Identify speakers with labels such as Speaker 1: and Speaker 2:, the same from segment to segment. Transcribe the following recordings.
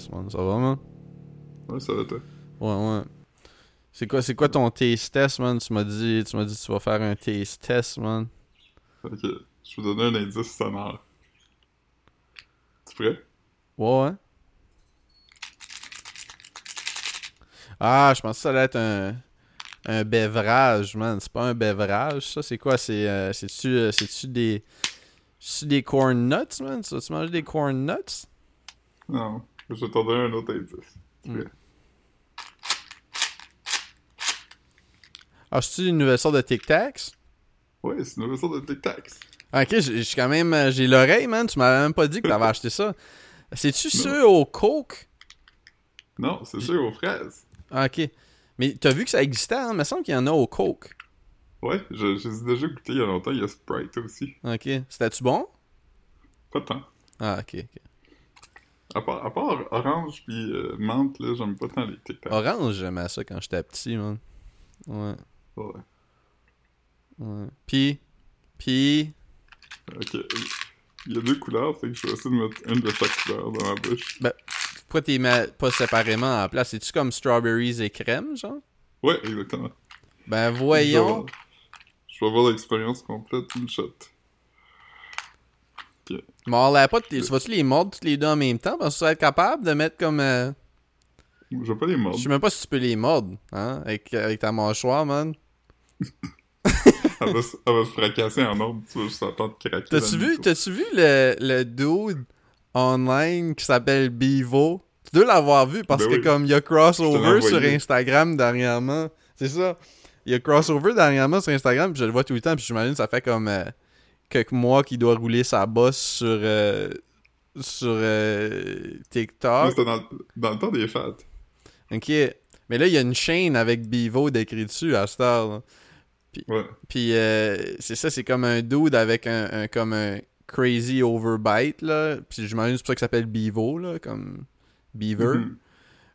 Speaker 1: Chris, man. Ça va, man?
Speaker 2: Ouais, ça va, toi.
Speaker 1: Ouais, ouais. C'est quoi, c'est quoi ton taste test, man? Tu m'as dit, tu m'as dit que tu vas faire un taste test, man.
Speaker 2: Ok, je vais donner un indice sonore. Tu prêt?
Speaker 1: Ouais, ouais. Ah, je pensais que ça allait être un, un bevrage, man. C'est pas un bevrage, ça. C'est quoi? C'est, euh, c'est-tu, euh, c'est-tu des... C'est des corn nuts, man? Tu manger des corn nuts?
Speaker 2: Non, je vais t'en donner un autre indice. Prêt?
Speaker 1: Ah, c'est-tu une nouvelle sorte de Tic Tacs?
Speaker 2: Ouais, c'est une nouvelle sorte de Tic Tacs.
Speaker 1: Ok, j'ai j'ai quand même... euh, J'ai l'oreille, man. Tu m'avais même pas dit que t'avais acheté ça. C'est-tu ceux au Coke?
Speaker 2: Non, c'est sûr aux fraises.
Speaker 1: Ok. Mais t'as vu que ça existait, hein? Il me semble qu'il y en a au Coke.
Speaker 2: Ouais, je, je les ai déjà goûté il y a longtemps, il y a Sprite aussi.
Speaker 1: Ok. C'était-tu bon?
Speaker 2: Pas tant.
Speaker 1: Ah, ok, ok.
Speaker 2: À part, à part orange puis euh, menthe, là, j'aime pas tant les Tic Tacs.
Speaker 1: Orange, j'aimais ça quand j'étais petit, man. Ouais,
Speaker 2: Ouais.
Speaker 1: ouais. Pis, pis...
Speaker 2: Ok. Il y a deux couleurs, fait que je vais essayer de mettre une de chaque couleur dans ma bouche.
Speaker 1: Pourquoi t'es pas séparément en place? C'est-tu comme strawberries et crème, genre?
Speaker 2: Ouais, exactement.
Speaker 1: Ben voyons.
Speaker 2: Je vais avoir l'expérience complète une shot.
Speaker 1: Bon, là, pas, tu vas-tu les mordre toutes les deux en même temps? Parce que tu vas être capable de mettre comme... euh,
Speaker 2: Je vais pas les
Speaker 1: Je
Speaker 2: mordre.
Speaker 1: sais même pas si tu peux les mordre, hein? Avec, avec ta mâchoire, man.
Speaker 2: Elle va, se- elle va se fracasser en ordre, tu vas juste entendre craquer.
Speaker 1: T'as-tu vu, t'as-tu vu le, le dude online qui s'appelle Bevo? Tu dois l'avoir vu parce
Speaker 2: Ben
Speaker 1: que
Speaker 2: oui.
Speaker 1: comme il y a
Speaker 2: Je
Speaker 1: crossover sur. Instagram dernièrement. C'est ça. Il y a crossover dernièrement sur Instagram, puis je le vois tout le temps, puis j'imagine que ça fait comme euh, quelques mois qu'il doit rouler sa bosse sur euh, sur euh, TikTok.
Speaker 2: C'était dans, le- dans le temps des fêtes.
Speaker 1: Ok. Mais là, il y a une chaîne avec Bevo d'écrit dessus à heure. là.
Speaker 2: Ouais.
Speaker 1: Puis euh, c'est ça, c'est comme un dude avec un, un- comme un crazy overbite là. Puis j'imagine que c'est pour ça qu'il s'appelle Bevo là, comme Beaver.
Speaker 2: Mhm.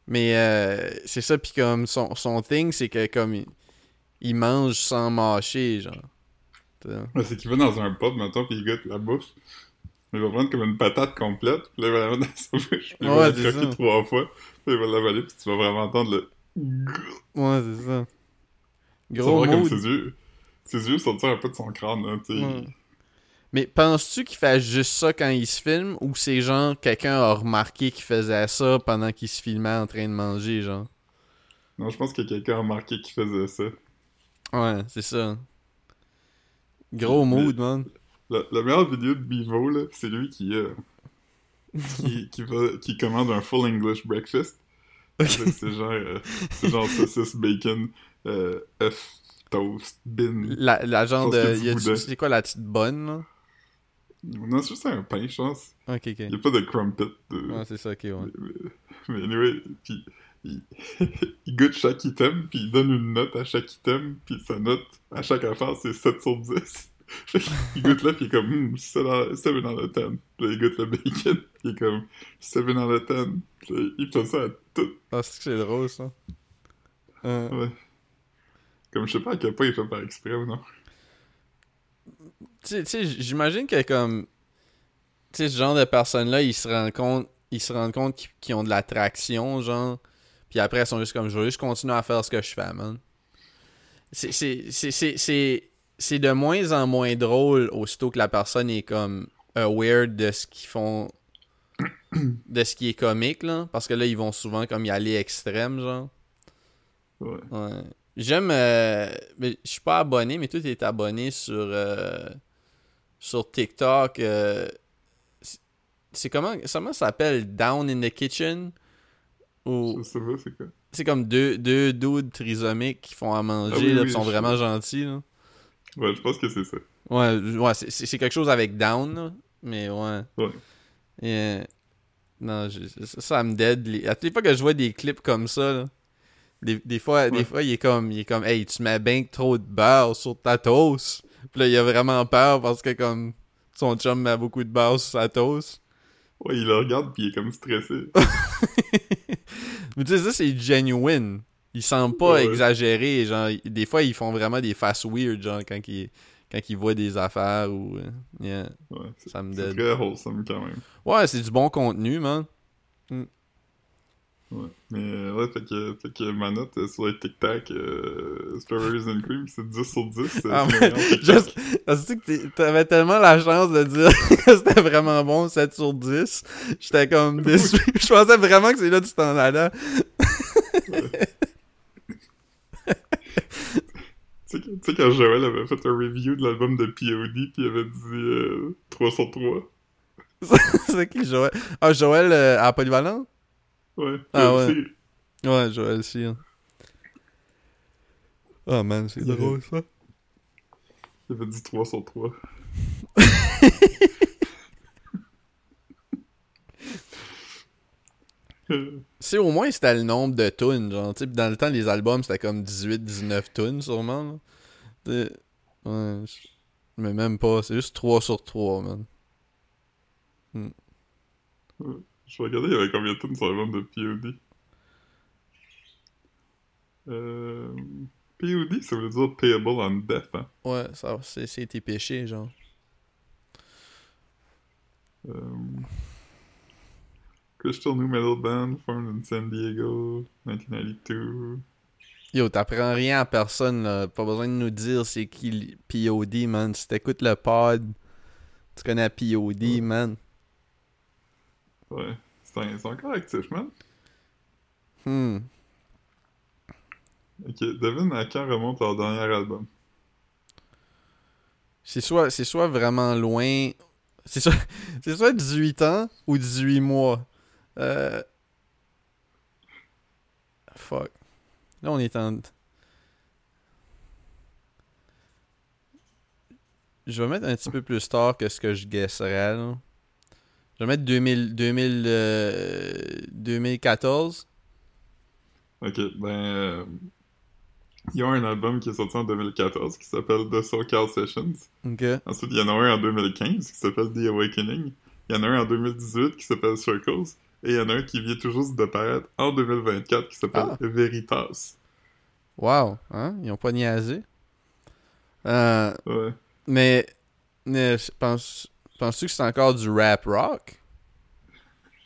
Speaker 1: Mais euh, c'est ça, puis comme son, son thing, c'est que comme il, il mange sans mâcher, genre. T'sais.
Speaker 2: Ouais, c'est qu'il va dans un pub, maintenant, puis il goûte la bouffe. Il va prendre comme une patate complète, puis là, il va la mettre dans sa bouche, puis il va la croquer trois fois, puis il va l'avaler, puis tu vas vraiment entendre le...
Speaker 1: Ouais, c'est ça. Gros
Speaker 2: comme ses yeux... Ses yeux sortir un peu de son crâne, là, tu sais.
Speaker 1: Ouais. Mais penses-tu qu'il fait juste ça quand il se filme ou c'est genre quelqu'un a remarqué qu'il faisait ça pendant qu'il se filmait en train de manger, genre?
Speaker 2: Non, je pense que quelqu'un a remarqué qu'il faisait ça.
Speaker 1: Ouais, c'est ça. Gros mood, man.
Speaker 2: La, la meilleure vidéo de Bevo, là, c'est lui qui, euh, qui, qui, va, qui commande un full English breakfast. C'est genre, euh, c'est genre saucisse, bacon, euh, œuf, toast, bin.
Speaker 1: La, la genre de. C'est quoi la petite bonne, là?
Speaker 2: Non, c'est juste un pain, je pense.
Speaker 1: Ok, ok.
Speaker 2: Il n'y a pas de crumpet. De...
Speaker 1: Ouais, c'est ça, ok, ouais.
Speaker 2: mais, mais anyway, puis il, il goûte chaque item, puis il donne une note à chaque item, puis sa note à chaque affaire, c'est 7 sur 10. Fait qu'il goûte là, puis il est comme, hmm, 7 out of 10. Puis il goûte le bacon, puis il est comme, 7 out of 10. Puis il fait ça à tout.
Speaker 1: Ah, c'est que c'est drôle, ça. Euh,
Speaker 2: Ouais. Comme je sais pas à quel point il fait par exprès ou non.
Speaker 1: tu sais- j'imagine que comme. Tu sais, ce genre de personnes-là, ils se rendent compte. Ils se rendent compte qu'ils qu'ils ont de l'attraction, genre. Puis après, ils sont juste comme, je vais juste continuer à faire ce que je fais, man. C'est- de moins en moins drôle aussitôt que la personne est comme aware de ce qu'ils font. de ce qui est comique, là. Parce que là, ils vont souvent comme y aller extrême, genre.
Speaker 2: Ouais.
Speaker 1: Ouais. J'aime. euh, mais je suis pas abonné, mais toi, t'es abonné sur. euh, sur TikTok. euh, c'est- c'est comment. Comment ça s'appelle? Down in the Kitchen? Ou.
Speaker 2: Pas, c'est quoi?
Speaker 1: C'est comme deux, deux dudes trisomiques qui font à manger,
Speaker 2: Ah oui,
Speaker 1: là,
Speaker 2: oui,
Speaker 1: sont
Speaker 2: je-
Speaker 1: vraiment gentils, là.
Speaker 2: Ouais, je pense que c'est ça.
Speaker 1: Ouais, ouais c'est- quelque chose avec Down, là. Mais ouais.
Speaker 2: Ouais.
Speaker 1: Et, euh, non, je- ça, ça me dead. Les- À toutes les fois que je vois des clips comme ça, là, des, des fois, des fois, il est comme, il est comme, hey, tu mets bien trop de beurre sur ta toast. Puis là, il a vraiment peur parce que comme son chum met beaucoup de beurre sur sa toast.
Speaker 2: Ouais, il le regarde, puis il est comme stressé.
Speaker 1: Mais tu sais, ça, c'est genuine. Ils semblent pas
Speaker 2: Ouais,
Speaker 1: exagérer. Genre, des fois, ils font vraiment des faces weird, genre, quand ils, quand ils voient des affaires ou. euh, yeah,
Speaker 2: Ouais, c'est
Speaker 1: ça me
Speaker 2: c'est très wholesome quand même.
Speaker 1: Ouais, c'est du bon contenu, man.
Speaker 2: Ouais. Mais euh, ouais, fait que, fait que ma note euh, sur les Tic Tac, euh, Strawberries and Cream, c'est 10 sur 10. c'est
Speaker 1: Ah, mais. Juste, parce que t'avais tellement la chance de dire que c'était vraiment bon, 7 sur 10. J'étais comme déçu. Je pensais vraiment que c'est là que tu t'en allais.
Speaker 2: Tu sais, quand Joël avait fait un review de l'album de P.O.D. puis il avait dit euh, 3 sur 3.
Speaker 1: c'est qui, Joël? Ah, Joël à Polyvalent?
Speaker 2: Ouais.
Speaker 1: Ah ouais. Ouais, Joël aussi. hein. Oh man, c'est drôle ça.
Speaker 2: Il avait dit 3 sur 3. Euh,
Speaker 1: C'est au moins c'était le nombre de tunes, genre, tu dans le temps, les albums, c'était comme 18-19 tunes, sûrement, Ouais, mais même pas, c'est juste 3 sur 3, man.
Speaker 2: Je regardais, il y avait combien de tunes sur l'album de P.O.D. Euh... P.O.D. ça veut dire Payable on Death, hein.
Speaker 1: Ouais, ça, c'est, c'est tes péchés, genre.
Speaker 2: Euh... Crystal New Metal Band, formed in San Diego, 1992.
Speaker 1: Yo, t'apprends rien à personne, là. Pas besoin de nous dire c'est qui POD, man. Si t'écoutes le pod, tu connais POD, man.
Speaker 2: Ouais. C'est un- c'est encore actif, man.
Speaker 1: Hmm.
Speaker 2: Ok, devine à quand remonte leur dernier album.
Speaker 1: C'est soit, c'est soit vraiment loin. C'est soit, c'est soit 18 ans ou 18 mois. Euh... Fuck. Là, on est en. Je vais mettre un petit peu plus tard que ce que je guesserais. Là. Je vais mettre 2000, 2000, euh, 2014.
Speaker 2: Ok, ben... euh, Il y a un album qui est sorti en 2014 qui s'appelle The SoCal Sessions.
Speaker 1: Ok.
Speaker 2: Ensuite, il y en a un en 2015 qui s'appelle The Awakening. Il y en a un en 2018 qui s'appelle Circles. Et il y en a un qui vient tout juste de paraître en 2024 qui s'appelle
Speaker 1: Ah.
Speaker 2: Veritas.
Speaker 1: Wow. Hein? Ils ont pas niaisé. Euh,
Speaker 2: Ouais.
Speaker 1: Mais, mais je pense, penses-tu que c'est encore du rap rock?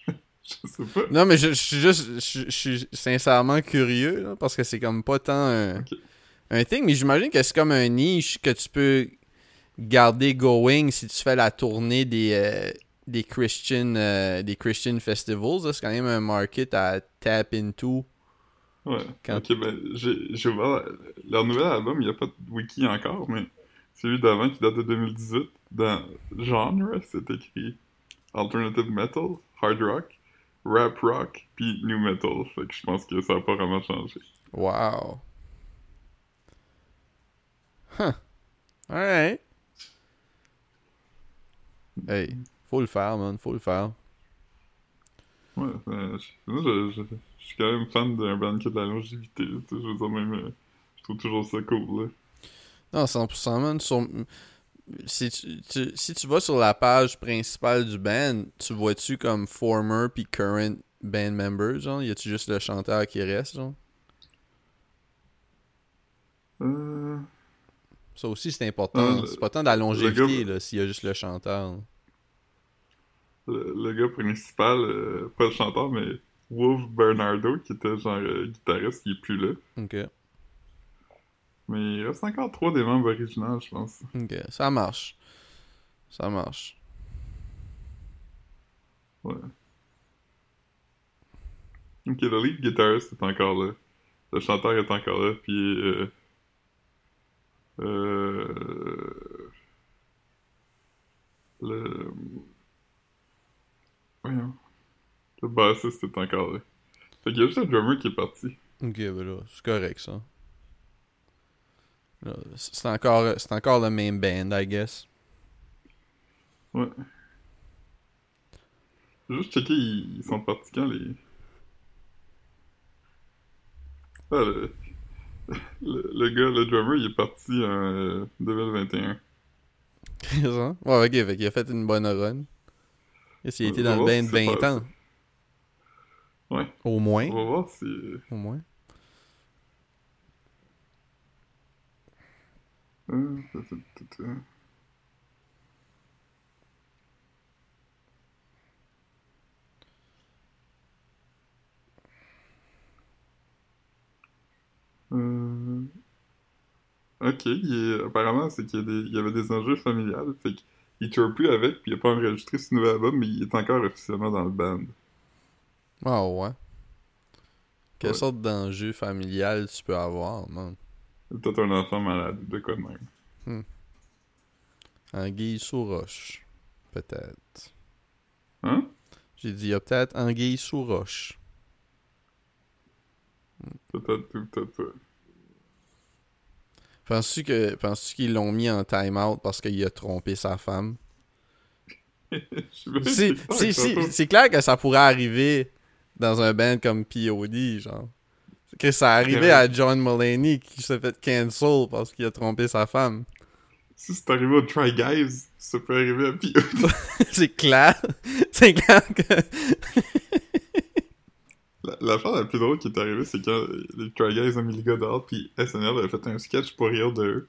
Speaker 2: Je sais pas.
Speaker 1: Non, mais je, je suis juste, je, je suis sincèrement curieux, là, parce que c'est comme pas tant un, un thing, mais j'imagine que c'est comme un niche que tu peux garder going si tu fais la tournée des, euh, des Christian, euh, des Christian festivals. C'est quand même un market à tap into.
Speaker 2: Ouais.
Speaker 1: Quand-
Speaker 2: Ok, ben, j'ai ouvert leur nouvel album, il n'y a pas de wiki encore, mais celui d'avant qui date de 2018, dans genre, c'est écrit Alternative Metal, Hard Rock, Rap Rock, puis New Metal. Fait que je pense que ça n'a pas vraiment changé.
Speaker 1: Wow. Huh. Alright. Hey, faut le faire, man, faut le faire.
Speaker 2: Ouais, euh, je, moi, je, je- je suis quand même fan d'un band qui a de la longévité. tu sais, Je veux dire, même, euh, je trouve toujours ça cool. Là.
Speaker 1: Non, 100%, man. Sur- Si, tu, tu- si tu vas sur la page principale du band, tu vois-tu comme former puis current band members, genre? Y a-tu juste le chanteur qui reste, genre?
Speaker 2: Euh,
Speaker 1: Ça aussi, c'est important.
Speaker 2: Le-
Speaker 1: c'est pas tant longévité,
Speaker 2: gars-
Speaker 1: là, s'il y a juste le chanteur.
Speaker 2: le, le gars principal, euh, pas le chanteur, mais Wolf Bernardo, qui était genre euh, guitariste, qui est plus là.
Speaker 1: Ok.
Speaker 2: Mais il reste encore trois des membres originaux, je pense.
Speaker 1: Ok. Ça marche. Ça marche.
Speaker 2: Ouais. Ok, le lead guitarist est encore là. Le chanteur est encore là, puis... Euh, euh, le... Voyons. Le bassiste est encore là. Fait qu'il y a juste le drummer qui est parti.
Speaker 1: Ok, ben là, c'est correct, ça. C'est encore, c'est encore le main band, I guess.
Speaker 2: Ouais. J'ai juste checké, ils, ils sont partis quand les. Ah, le... le. le gars, le drummer, il est parti en euh, 2021.
Speaker 1: C'est ça? Ouais, ok, fait qu'il a fait une bonne run. Il a été
Speaker 2: On
Speaker 1: dans le band
Speaker 2: si c'est
Speaker 1: 20
Speaker 2: pas
Speaker 1: ans?
Speaker 2: Ouais.
Speaker 1: Au moins.
Speaker 2: On va voir si.
Speaker 1: Au moins.
Speaker 2: Euh, ok, apparemment, c'est qu'il y, des... y, avait des enjeux familiales. Fait qu'il tourne plus avec, puis il n'a pas enregistré ce nouvel album, mais il est encore officiellement dans le band.
Speaker 1: Ah ouais. Quelle sorte d'enjeu familial tu peux avoir, man?
Speaker 2: Peut-être un enfant malade, de quoi de même.
Speaker 1: Anguille sous roche. Peut-être.
Speaker 2: Hein?
Speaker 1: J'ai dit, il y a peut-être anguille sous roche.
Speaker 2: Peut-être ou peut-être pas.
Speaker 1: Penses-tu que penses-tu qu'ils l'ont mis en time-out parce qu'il a trompé sa femme?
Speaker 2: C'est
Speaker 1: clair que ça pourrait arriver dans un band comme POD, genre. Que ça arrivait à John Mulaney qui s'est fait cancel parce qu'il a trompé sa femme.
Speaker 2: Si c'est arrivé au Try Guys, ça peut arriver à Pio.
Speaker 1: c'est clair. C'est clair que.
Speaker 2: La- L'affaire la plus drôle qui est arrivée, c'est quand les Try Guys ont mis le gars dehors, puis SNL avait fait un sketch pour rire d'eux.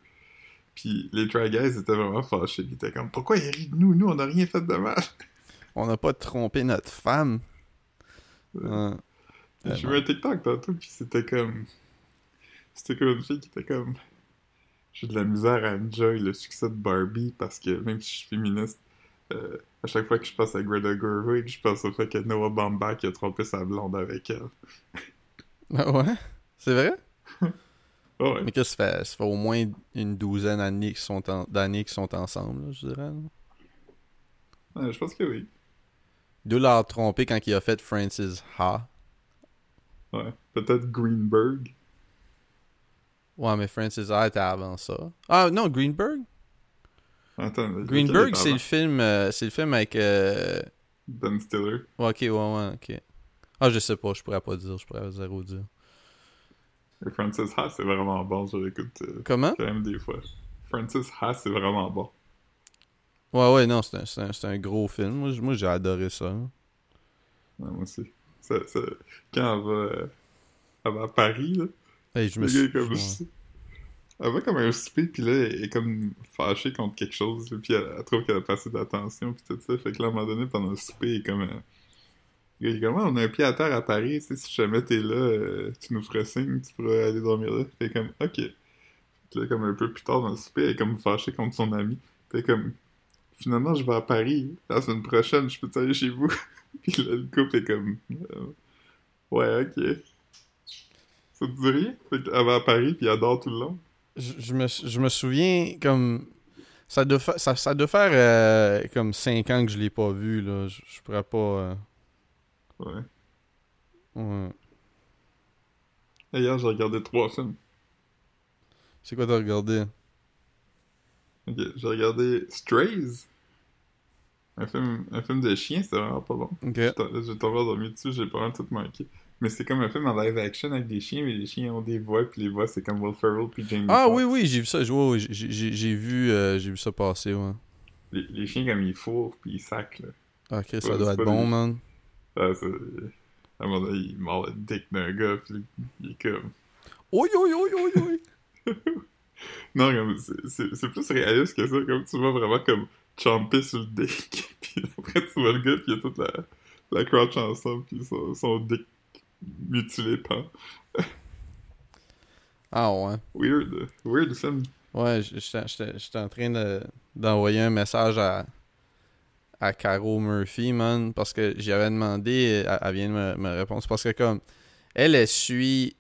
Speaker 2: Puis les Try Guys étaient vraiment fâchés. Ils étaient comme, pourquoi il rit de nous? Nous, on n'a rien fait de mal.
Speaker 1: On n'a pas trompé notre femme. Ouais.
Speaker 2: J'ai vu un TikTok tantôt, puis c'était comme. C'était comme une fille qui était comme. J'ai de la misère à enjoy le succès de Barbie parce que même si je suis féministe, euh, à chaque fois que je pense à Greta Gerwig, je pense au fait que Noah Baumbach a trompé sa blonde avec elle.
Speaker 1: Ah ouais? C'est vrai?
Speaker 2: Ouais.
Speaker 1: Mais qu'est-ce que ça fait? Ça fait au moins une douzaine d'années qu'ils sont, en- qu'ils sont ensemble, là, je dirais.
Speaker 2: Ouais, je pense que oui.
Speaker 1: Doit l'avoir trompé quand il a fait Francis Ha.
Speaker 2: Ouais. Peut-être Greenberg.
Speaker 1: Ouais, mais Francis Ha était avant ça. Ah non, Greenberg?
Speaker 2: Attends,
Speaker 1: Greenberg,
Speaker 2: est
Speaker 1: c'est le film, euh, c'est le film avec. euh,
Speaker 2: Ben Stiller.
Speaker 1: ouais, ok, ouais, ouais, ok. Ah, je sais pas, je pourrais pas dire, je pourrais zéro dire.
Speaker 2: Et Francis Ha, c'est vraiment bon, je l'écoute euh,
Speaker 1: Comment?
Speaker 2: même des fois. Francis Ha, c'est vraiment bon.
Speaker 1: Ouais, ouais, non, c'est un, c'est un, un gros film. Moi, j'ai adoré ça.
Speaker 2: Ouais, moi aussi. Ça, ça- Quand elle va, euh, elle va à Paris, là,
Speaker 1: Hey, je me suis.
Speaker 2: comme... Elle va comme un souper, puis là, elle est comme fâchée contre quelque chose, puis elle, elle trouve qu'elle a pas assez d'attention, puis tout ça. Fait que là, à un moment donné, pendant le souper, il est comme... euh, il est comme, Ah, on a un pied à terre à Paris, tu sais, si jamais t'es là, euh, tu nous ferais signe, tu pourrais aller dormir là. Fait comme, ok. Puis là, comme un peu plus tard dans le souper, elle est comme fâchée contre son ami. Fait comme, finalement, je vais à Paris, la semaine prochaine, je peux aller chez vous? puis là, le couple est comme, Euh, ouais, ok. Ça te dit rien? Fait qu'elle va à Paris, puis elle dort tout le long?
Speaker 1: Je, je me, je me souviens comme. Ça doit, fa- ça, ça doit faire euh, comme 5 ans que je l'ai pas vu, là. Je, je pourrais pas. euh,
Speaker 2: Ouais.
Speaker 1: ouais.
Speaker 2: Et Hier, j'ai regardé trois films.
Speaker 1: C'est quoi t'as regardé?
Speaker 2: Ok, j'ai regardé Strays. Un film, un film de chien, c'est vraiment pas bon.
Speaker 1: Ok.
Speaker 2: J'ai tom- J'ai tombé endormi dessus, j'ai pas mal tout manqué. Mais c'est comme un film en live action avec des chiens, mais les chiens ont des voix, puis les voix c'est comme Will Ferrell puis Jamie
Speaker 1: Ah oui, oui, j'ai vu ça. j'ai- vu, euh, vu ça passer, ouais.
Speaker 2: Les, les chiens comme ils fourrent puis ils sacent là.
Speaker 1: Ok, ça doit être bon,
Speaker 2: des-
Speaker 1: man.
Speaker 2: Ah. À un moment donné, il mord le dick d'un gars, puis il est comme...
Speaker 1: Oi, oi, oi, oi, oi.
Speaker 2: Non, c'est plus réaliste que ça, comme tu vois vraiment comme champer sur le dick, puis après tu vois le gars, puis il y a toute la, la crouch ensemble, puis son, son dick mutilé pend.
Speaker 1: Ah ouais.
Speaker 2: Weird, weird film.
Speaker 1: Ouais, j'étais en train de- d'envoyer un message à, à Caro Murphy, man, parce que j'avais demandé, elle, elle vient de me, me répondre. Parce que comme, elle, elle suit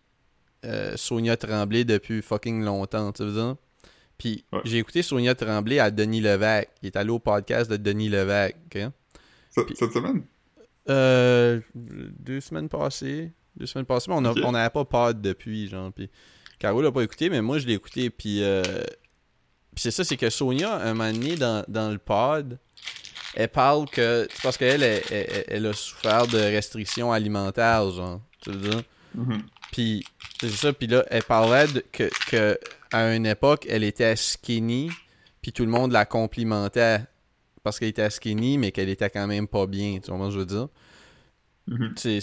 Speaker 1: euh, Sonia Tremblay depuis fucking longtemps, tu veux dire? Puis
Speaker 2: Ouais.
Speaker 1: j'ai écouté Sonia Tremblay à Denis Levac. Il est allé au podcast de Denis Levac, Puis-
Speaker 2: Cette semaine?
Speaker 1: Euh, deux semaines passées. Deux semaines passées, mais on a-
Speaker 2: Ok.
Speaker 1: on n'avait pas pod depuis, genre. Puis Caro l'a pas écouté, mais moi je l'ai écouté. Puis, euh, puis c'est ça, c'est que Sonia, un moment donné dans, dans le pod, elle parle que. C'est parce qu'elle elle, elle- elle a souffert de restrictions alimentaires, genre. Tu veux dire?
Speaker 2: Mhm.
Speaker 1: Puis c'est ça, puis là, elle parlait de, que, que à une époque, elle était skinny, puis tout le monde la complimentait parce qu'elle était skinny, mais qu'elle était quand même pas bien, tu vois ce que je veux dire?
Speaker 2: Mhm.
Speaker 1: Sais,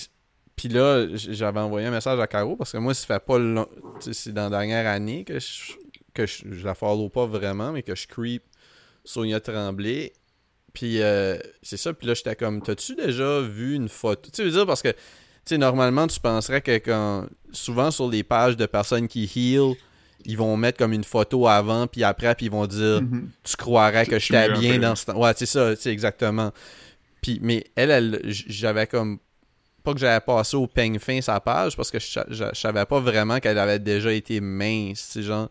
Speaker 1: Puis là, j'avais envoyé un message à Caro parce que moi, ça fait pas long... C'est dans la dernière année que je, que je, je la follow pas vraiment, mais que je creep Sonia Tremblay. Puis euh, c'est ça. Puis là, j'étais comme, t'as-tu déjà vu une photo? Tu veux dire, parce que, tu sais, normalement, tu penserais que quand. Souvent sur les pages de personnes qui heal, ils vont mettre comme une photo avant, puis après, puis ils vont dire
Speaker 2: Mhm.
Speaker 1: tu croirais que
Speaker 2: Je- mieux
Speaker 1: bien dans ce temps. Ouais, c'est ça, c'est exactement. Puis, mais elle, elle j'avais comme. Pas que j'avais passé au peigne fin sa page parce que je, je, je savais pas vraiment qu'elle avait déjà été mince, tu sais, genre.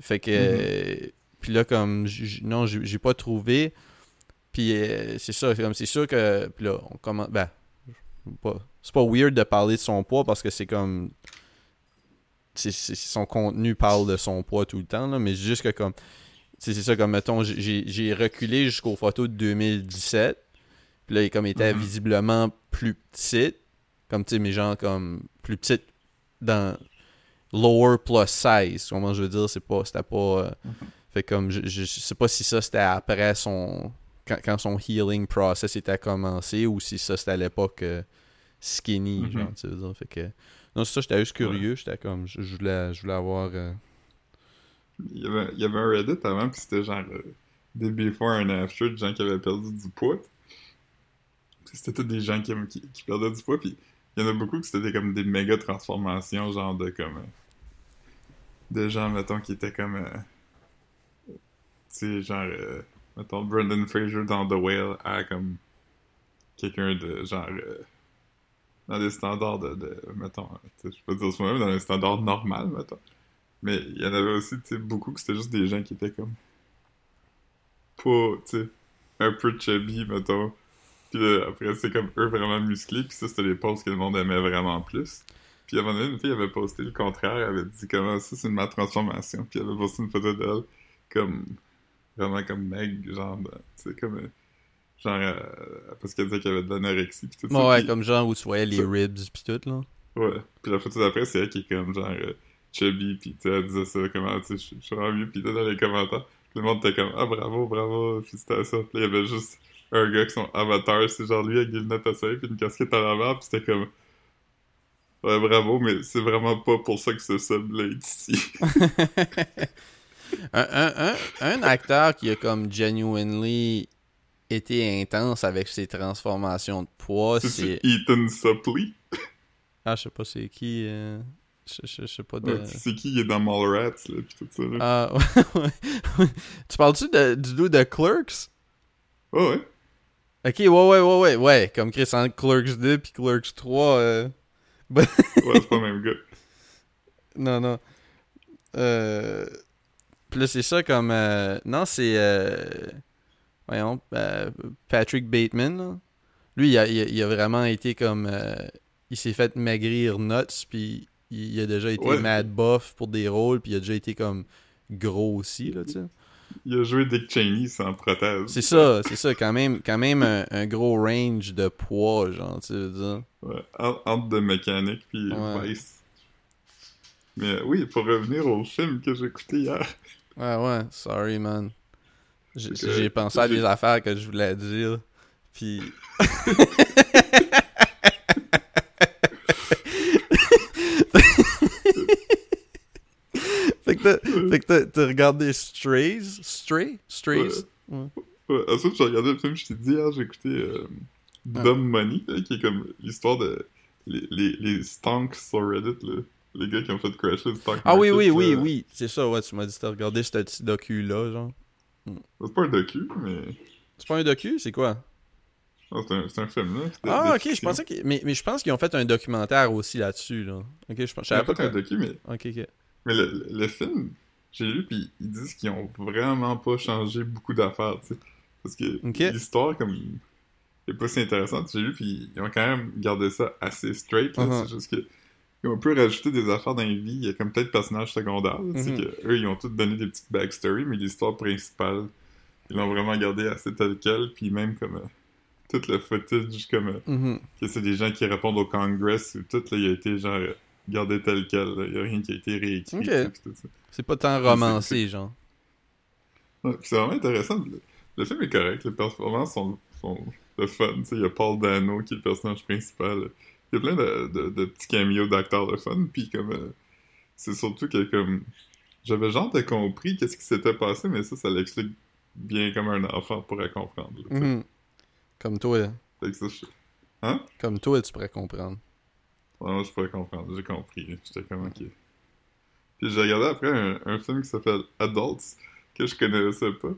Speaker 1: Fait que. Euh, Puis là, comme. j- non, j'ai pas trouvé. Puis euh, c'est ça, c'est comme c'est sûr que. Puis là, on commence. Ben. C'est pas weird de parler de son poids parce que c'est comme. Son contenu parle de son poids tout le temps, là, mais juste que comme. C'est c'est ça, comme mettons, j'ai- reculé jusqu'aux photos de 2017. Puis là, il comme était
Speaker 2: Mhm.
Speaker 1: visiblement plus petite. Comme, tu sais, mais genre comme plus petite dans lower plus size. Comment je veux dire, c'est pas. C'était pas. euh, Fait comme, je, je, sais pas si ça c'était après son. Quand, quand son healing process était commencé ou si ça c'était à l'époque euh, skinny,
Speaker 2: Mhm.
Speaker 1: genre, tu veux dire. Fait que. Non, c'est ça, j'étais juste curieux. J'étais comme. Je, je voulais, je voulais avoir. euh,
Speaker 2: Il y, avait, il y avait un Reddit avant, puis c'était genre euh, des before and after de gens qui avaient perdu du poids. C'était tous des gens qui, qui, qui perdaient du poids, puis il y en a beaucoup que c'était comme des méga transformations, genre de comme. euh, de gens, mettons, qui étaient comme. tu sais, genre. euh, mettons, Brendan Fraser dans The Whale à comme. quelqu'un de genre. Dans des standards de. de mettons, je peux dire ce mot mais dans un standard normal, mettons. Mais il y en avait aussi, tu sais, beaucoup que c'était juste des gens qui étaient comme. pas, tu sais, un peu chubby, mettons. Puis après, c'est comme eux vraiment musclés, puis ça, c'était les posts que le monde aimait vraiment plus. Puis à un moment donné, une fille avait posté le contraire, elle avait dit comment ça, c'est une ma transformation. Puis elle avait posté une photo d'elle, comme. vraiment comme Meg, genre, tu sais, comme. Genre, euh, parce qu'elle disait qu'elle avait de l'anorexie, puis tout ça.
Speaker 1: Ouais, comme genre où tu voyais les ribs pis tout, là.
Speaker 2: Ouais. Puis la photo d'après, c'est elle qui est comme genre euh, chubby, puis tu sais, elle disait ça, comment, tu sais, je suis vraiment mieux, puis là, dans les commentaires, tout le monde était comme, ah bravo, bravo, félicitations. Puis là, il y avait juste un gars qui son avatar, c'est genre lui avec des lunettes à soleil, puis une casquette à l'envers, puis c'était comme, ouais, bravo, mais c'est vraiment pas pour ça que ce sub là est ici.
Speaker 1: un, un, un, un acteur qui a comme genuinely été intense avec ses transformations de poids,
Speaker 2: c'est. Ethan Suplee.
Speaker 1: Ah, je sais pas c'est qui. euh, Je, je, je sais pas de.
Speaker 2: Ouais, tu sais qui il est dans Mallrats, là, puis tout ça, là.
Speaker 1: Ah, ouais, ouais. Tu parles-tu de, du dos de Clerks?
Speaker 2: Oh, ouais.
Speaker 1: Ok, ouais, ouais, ouais, ouais, ouais. Comme Chris en Clerks 2 puis Clerks 3. euh,
Speaker 2: Ouais, c'est pas le même gars.
Speaker 1: Non, non. Euh... Puis là, c'est ça comme... euh, Non, c'est... Voyons, euh, Patrick Bateman, là. Lui, il a, il a- il a vraiment été comme... euh, Il s'est fait maigrir nuts, puis il, a déjà été
Speaker 2: Ouais.
Speaker 1: mad buff pour des rôles, puis il a déjà été comme gros aussi, là, tu sais.
Speaker 2: Il a joué Dick Cheney sans prothèse.
Speaker 1: C'est ça, c'est ça, quand même, quand même un, un gros range de poids, genre, tu veux dire.
Speaker 2: Ouais, en- entre de mécanique puis
Speaker 1: Ouais.
Speaker 2: Vice. Mais oui, pour revenir au film que j'ai écouté hier.
Speaker 1: Ouais, ouais, sorry, man. J'ai pensé à des affaires que je voulais dire, puis... fait que t'as- regardé Strays? Stray? Strays? Ouais.
Speaker 2: Ouais, ensuite, j'ai regardé le film, je t'ai dit hier, j'ai écouté euh. Dumb Money, qui est comme l'histoire de les, les, les stonks sur Reddit, là. Les gars qui ont fait crasher le stock
Speaker 1: Ah oui, oui, oui, oui, c'est ça, ouais, tu m'as dit t'as regardé ce petit docu-là, genre.
Speaker 2: C'est pas un docu, mais.
Speaker 1: C'est pas un docu, c'est quoi?
Speaker 2: C'est un, film, là.
Speaker 1: Ah, ok, je pensais que... Mais, mais je pense qu'ils ont fait un documentaire aussi là-dessus, là. Ok, je, pense- savais pas
Speaker 2: pas un docu, mais,
Speaker 1: Ok, ok.
Speaker 2: mais le, le- le film, j'ai lu, puis ils disent qu'ils ont vraiment pas changé beaucoup d'affaires, tu sais. Parce que l'histoire, comme, est pas si intéressante. J'ai lu, puis ils ont quand même gardé ça assez straight, là.
Speaker 1: Uh-huh.
Speaker 2: C'est juste que. Ils ont un peu rajouté des affaires dans les vies. Il y a comme peut-être personnages secondaires.
Speaker 1: Mhm.
Speaker 2: que eux, ils ont tous donné des petites backstories, mais l'histoire principale, ils l'ont vraiment gardé assez tel quel. Puis même comme euh, tout le footage, comme euh,
Speaker 1: Mhm.
Speaker 2: que c'est des gens qui répondent au Congress ou tout, là, il a été genre euh, gardé tel quel. là. Il y a rien qui a été réécrit.
Speaker 1: C'est pas tant romancé, genre.
Speaker 2: Ouais, c'est vraiment intéressant. Le, le film est correct, les performances sont, sont le fun. tu sais, Il y a Paul Dano qui est le personnage principal. Il y a plein de, de- de petits cameos d'acteurs de fun. Puis comme euh, c'est surtout que comme j'avais genre de compris qu'est-ce qui s'était passé, mais ça, ça l'explique bien comme un enfant pourrait comprendre. là.
Speaker 1: Mhm. Comme toi,
Speaker 2: Fait que ça, je-
Speaker 1: comme toi, tu pourrais comprendre.
Speaker 2: Ouais, moi, je pourrais comprendre. J'ai compris. J'étais comme ok. Puis j'ai regardé après un, un film qui s'appelle Adults, que je connaissais pas.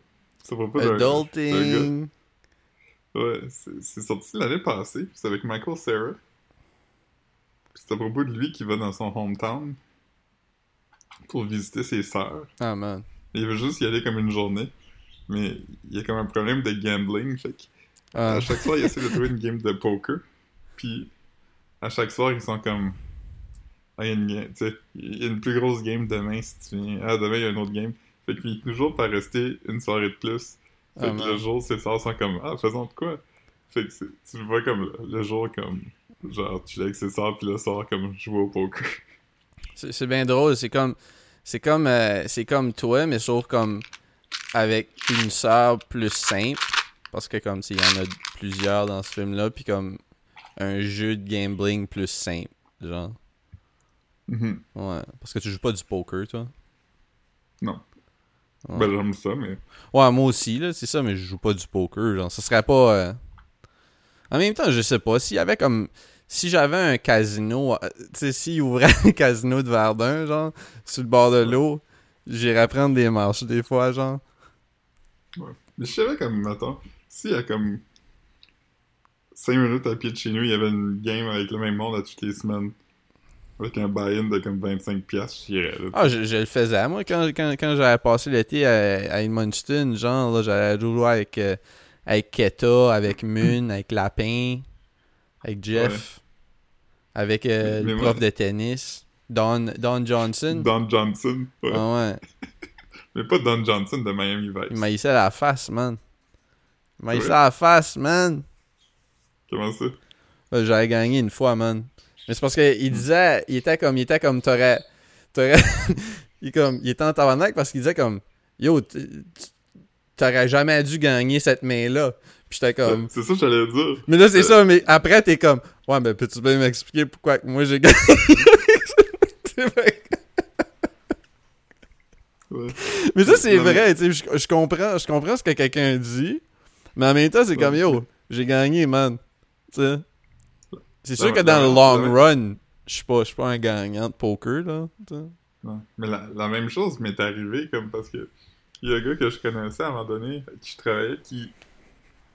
Speaker 2: Ça va pas d'un- d'un gars.
Speaker 1: Adulting.
Speaker 2: Ouais, c'est c'est sorti l'année passée, puis c'est avec Michael Cera. C'est à propos de lui qui va dans son hometown pour visiter ses sœurs.
Speaker 1: Ah, man.
Speaker 2: Il veut juste y aller comme une journée, mais il y a comme un problème de gambling, fait que
Speaker 1: Ah,
Speaker 2: à chaque soir, il essaie de trouver une game de poker, puis à chaque soir, ils sont comme... Ah, il y a une il y a une plus grosse game demain si tu viens. Ah, demain, il y a une autre game. Fait qu'il finit toujours par rester une soirée de plus. Fait
Speaker 1: Ah,
Speaker 2: que
Speaker 1: man.
Speaker 2: le jour, ses soeurs sont comme Ah, faisons de quoi? Fait que tu le vois comme le, le jour, comme genre, tu avec ses soeurs, puis le soir, comme jouer au poker.
Speaker 1: C'est bien drôle, c'est comme c'est comme euh, c'est comme toi mais sauf comme avec une sœur plus simple parce que comme s'il y en a plusieurs dans ce film là puis comme un jeu de gambling plus simple genre
Speaker 2: Mhm.
Speaker 1: ouais parce que tu joues pas du poker toi
Speaker 2: Non.
Speaker 1: Ouais.
Speaker 2: Ben, j'aime ça, mais.
Speaker 1: ouais moi aussi là c'est ça mais je joue pas du poker genre ça serait pas euh, en même temps je sais pas s'il y avait comme si j'avais un casino, euh, tu sais, s'il ouvrait un casino de Verdun, genre, sur le bord de l'eau, j'irais prendre des marches des fois, genre.
Speaker 2: Mais je savais comme, mettons, s'il y a comme 5 minutes à pied de chez nous, il y avait une game avec le même monde à toutes les semaines. Avec un buy-in de comme 25$, piastres, j'irais là.
Speaker 1: Ah, je, je le faisais, moi, quand, quand, quand j'avais passé l'été à, à Edmundston, genre, là, j'allais jouer avec, euh, avec Keta, avec Moon, avec Lapin, avec Jeff, avec euh, le
Speaker 2: moi-
Speaker 1: prof de tennis, Don, Don Johnson.
Speaker 2: Don Johnson. ouais.
Speaker 1: Ah ouais,
Speaker 2: Mais pas Don Johnson de Miami Vice.
Speaker 1: il m'a hissé à la face, man. Il m'a
Speaker 2: Ouais.
Speaker 1: hissé à la face, man.
Speaker 2: Comment ça?
Speaker 1: J'avais gagné une fois, man. Mais c'est parce qu'il disait, il était comme, il était comme, t'aurais, il, comme, il était en tabarnak parce qu'il disait comme, yo, t'aurais jamais dû gagner cette main-là. Puis j'étais comme,
Speaker 2: C'est ça que j'allais dire.
Speaker 1: mais là c'est
Speaker 2: Euh,
Speaker 1: ça, mais après t'es comme, ouais, mais peux-tu bien m'expliquer pourquoi que moi j'ai gagné?
Speaker 2: Ouais.
Speaker 1: mais ça c'est vrai, tu sais, je, comprends, je comprends ce que quelqu'un dit, mais en même temps c'est comme, yo, j'ai gagné, man. Tu sais. C'est sûr que dans le long run, je suis pas, pas un gagnant de poker, là.
Speaker 2: Ouais. Mais la, la même chose m'est arrivée, comme parce que il y a un gars que je connaissais à un moment donné, avec qui je travaillais, qui.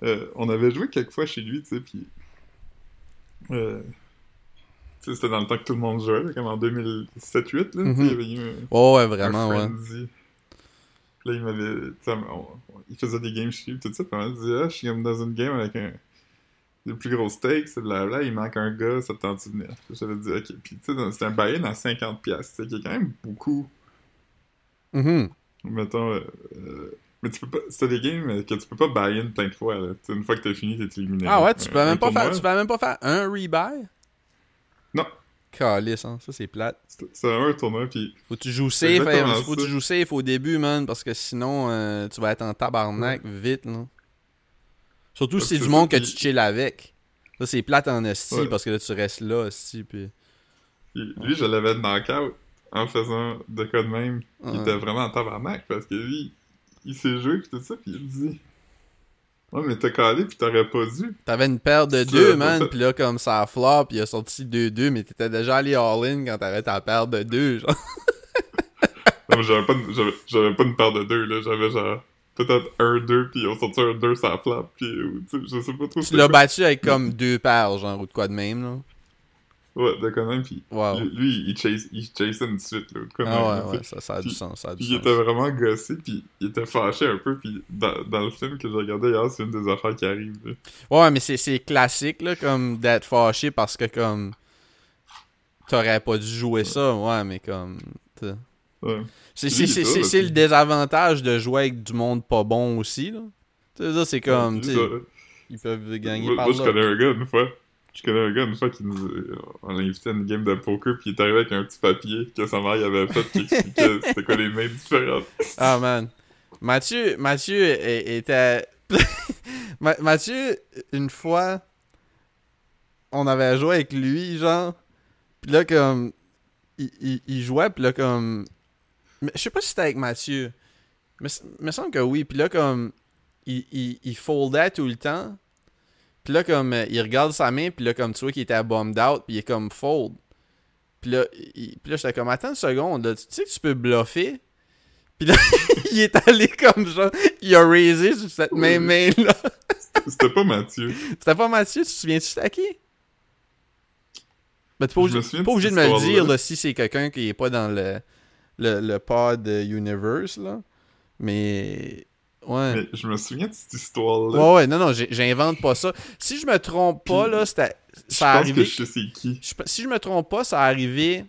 Speaker 2: euh, on avait joué quelques fois chez lui, tu sais, puis. Euh, tu sais, c'était dans le temps que tout le monde jouait, comme en 2007-8, là,
Speaker 1: Mhm.
Speaker 2: il y avait eu un,
Speaker 1: Oh, ouais,
Speaker 2: un
Speaker 1: vraiment, ouais.
Speaker 2: frenzy. Puis là, il m'avait. il faisait des games chez lui, tout ça, puis on m'a dit, ah, je suis comme dans une game avec un. Les plus gros stakes, c'est blabla, il manque un gars, ça te tente de venir. J'avais dit, ok, puis tu sais, c'était un buy-in à 50$, piastres, tu sais, qui est quand même beaucoup.
Speaker 1: Mhm.
Speaker 2: Mettons. euh, euh, mais tu peux pas. C'est des games euh, que tu peux pas buy-in plein de fois, là. Une fois que t'as fini, t'es éliminé.
Speaker 1: Ah ouais, tu peux,
Speaker 2: un
Speaker 1: même pas faire, tu peux même pas faire un rebuy?
Speaker 2: Non.
Speaker 1: Calice, hein, ça c'est plate.
Speaker 2: C'est un tournoi, puis.
Speaker 1: Faut que tu joues safe, hein, faut que tu joues safe au début, man, parce que sinon, euh, tu vas être en tabarnak vite, là. Surtout si c'est du monde que
Speaker 2: puis-
Speaker 1: tu chill avec. Là, c'est plate en esti,
Speaker 2: Ouais.
Speaker 1: parce que là, tu restes là, esti, puis...
Speaker 2: puis lui, je l'avais knock-out en faisant de quoi de même. Il était vraiment en tabarnak, parce que lui, il s'est joué, puis tout ça, puis il dit. Ouais, mais t'as calé, puis t'aurais pas dû.
Speaker 1: T'avais une paire de deux, man, pis là, comme ça a flop, pis il a sorti 2-2, mais t'étais déjà allé all-in quand t'avais ta paire de deux, genre.
Speaker 2: Non, mais j'avais pas, une- pas une paire de deux, là. J'avais genre. Peut-être un 2 puis ils ont sorti un 2 ça a flap, puis ou, tu sais, je sais pas trop.
Speaker 1: Tu l'as battu avec comme deux paires, genre, ou de quoi de même, là.
Speaker 2: Ouais, de quand même, puis
Speaker 1: Wow.
Speaker 2: lui, lui, il chase, il chasait une suite, de même,
Speaker 1: Ah ouais, ouais, ça, ça a du sens, ça a du
Speaker 2: Puis il
Speaker 1: sens.
Speaker 2: était vraiment gossé, puis il était fâché un peu, puis dans, dans le film que j'ai regardé hier, c'est une des affaires qui arrive, là.
Speaker 1: Ouais, mais c'est, classique, là, comme d'être fâché parce que, comme, t'aurais pas dû jouer ça, ouais, mais comme.
Speaker 2: Ouais.
Speaker 1: c'est, le désavantage de jouer avec du monde pas bon aussi, là. Tu sais, ça, c'est comme, ils peuvent gagner
Speaker 2: moi,
Speaker 1: par
Speaker 2: moi, je connais un gars une fois. Je connais un gars une fois qui nous. On l'a invité à une game de poker, puis il est arrivé avec un petit papier que sa mère y avait fait qui expliquait c'était quoi les mains différentes.
Speaker 1: Ah, man. Mathieu, Mathieu était... Ma- Mathieu, une fois, on avait joué avec lui, genre, pis là, comme, il, il, il jouait, pis là, comme... mais Je sais pas si c'était avec Mathieu, mais il me semble que oui, pis là, comme, il, il, il foldait tout le temps, pis là, comme, euh, il regarde sa main, pis là, comme, tu vois qu'il était bummed out, pis il est comme fold. Puis là, il- puis là j'étais comme, attends une seconde, là, tu sais que tu peux bluffer? Puis là, il est allé comme genre, il a raisé sur cette même main-là.
Speaker 2: C'était pas Mathieu.
Speaker 1: C'était pas Mathieu, tu te souviens-tu c'était à qui? Ben, t'es pas, obligé- pas obligé de me le dire là, si c'est quelqu'un qui est pas dans le, le, le pod universe, là. Mais. Ouais.
Speaker 2: Mais je me souviens de cette histoire-là.
Speaker 1: Ouais, ouais, non, non, j'ai- j'invente pas ça. Si je me trompe pas,
Speaker 2: Puis,
Speaker 1: là, c'était.
Speaker 2: je
Speaker 1: Ça a
Speaker 2: pense
Speaker 1: arrivé.
Speaker 2: que je sais qui.
Speaker 1: je- si je me trompe pas, ça a arrivé.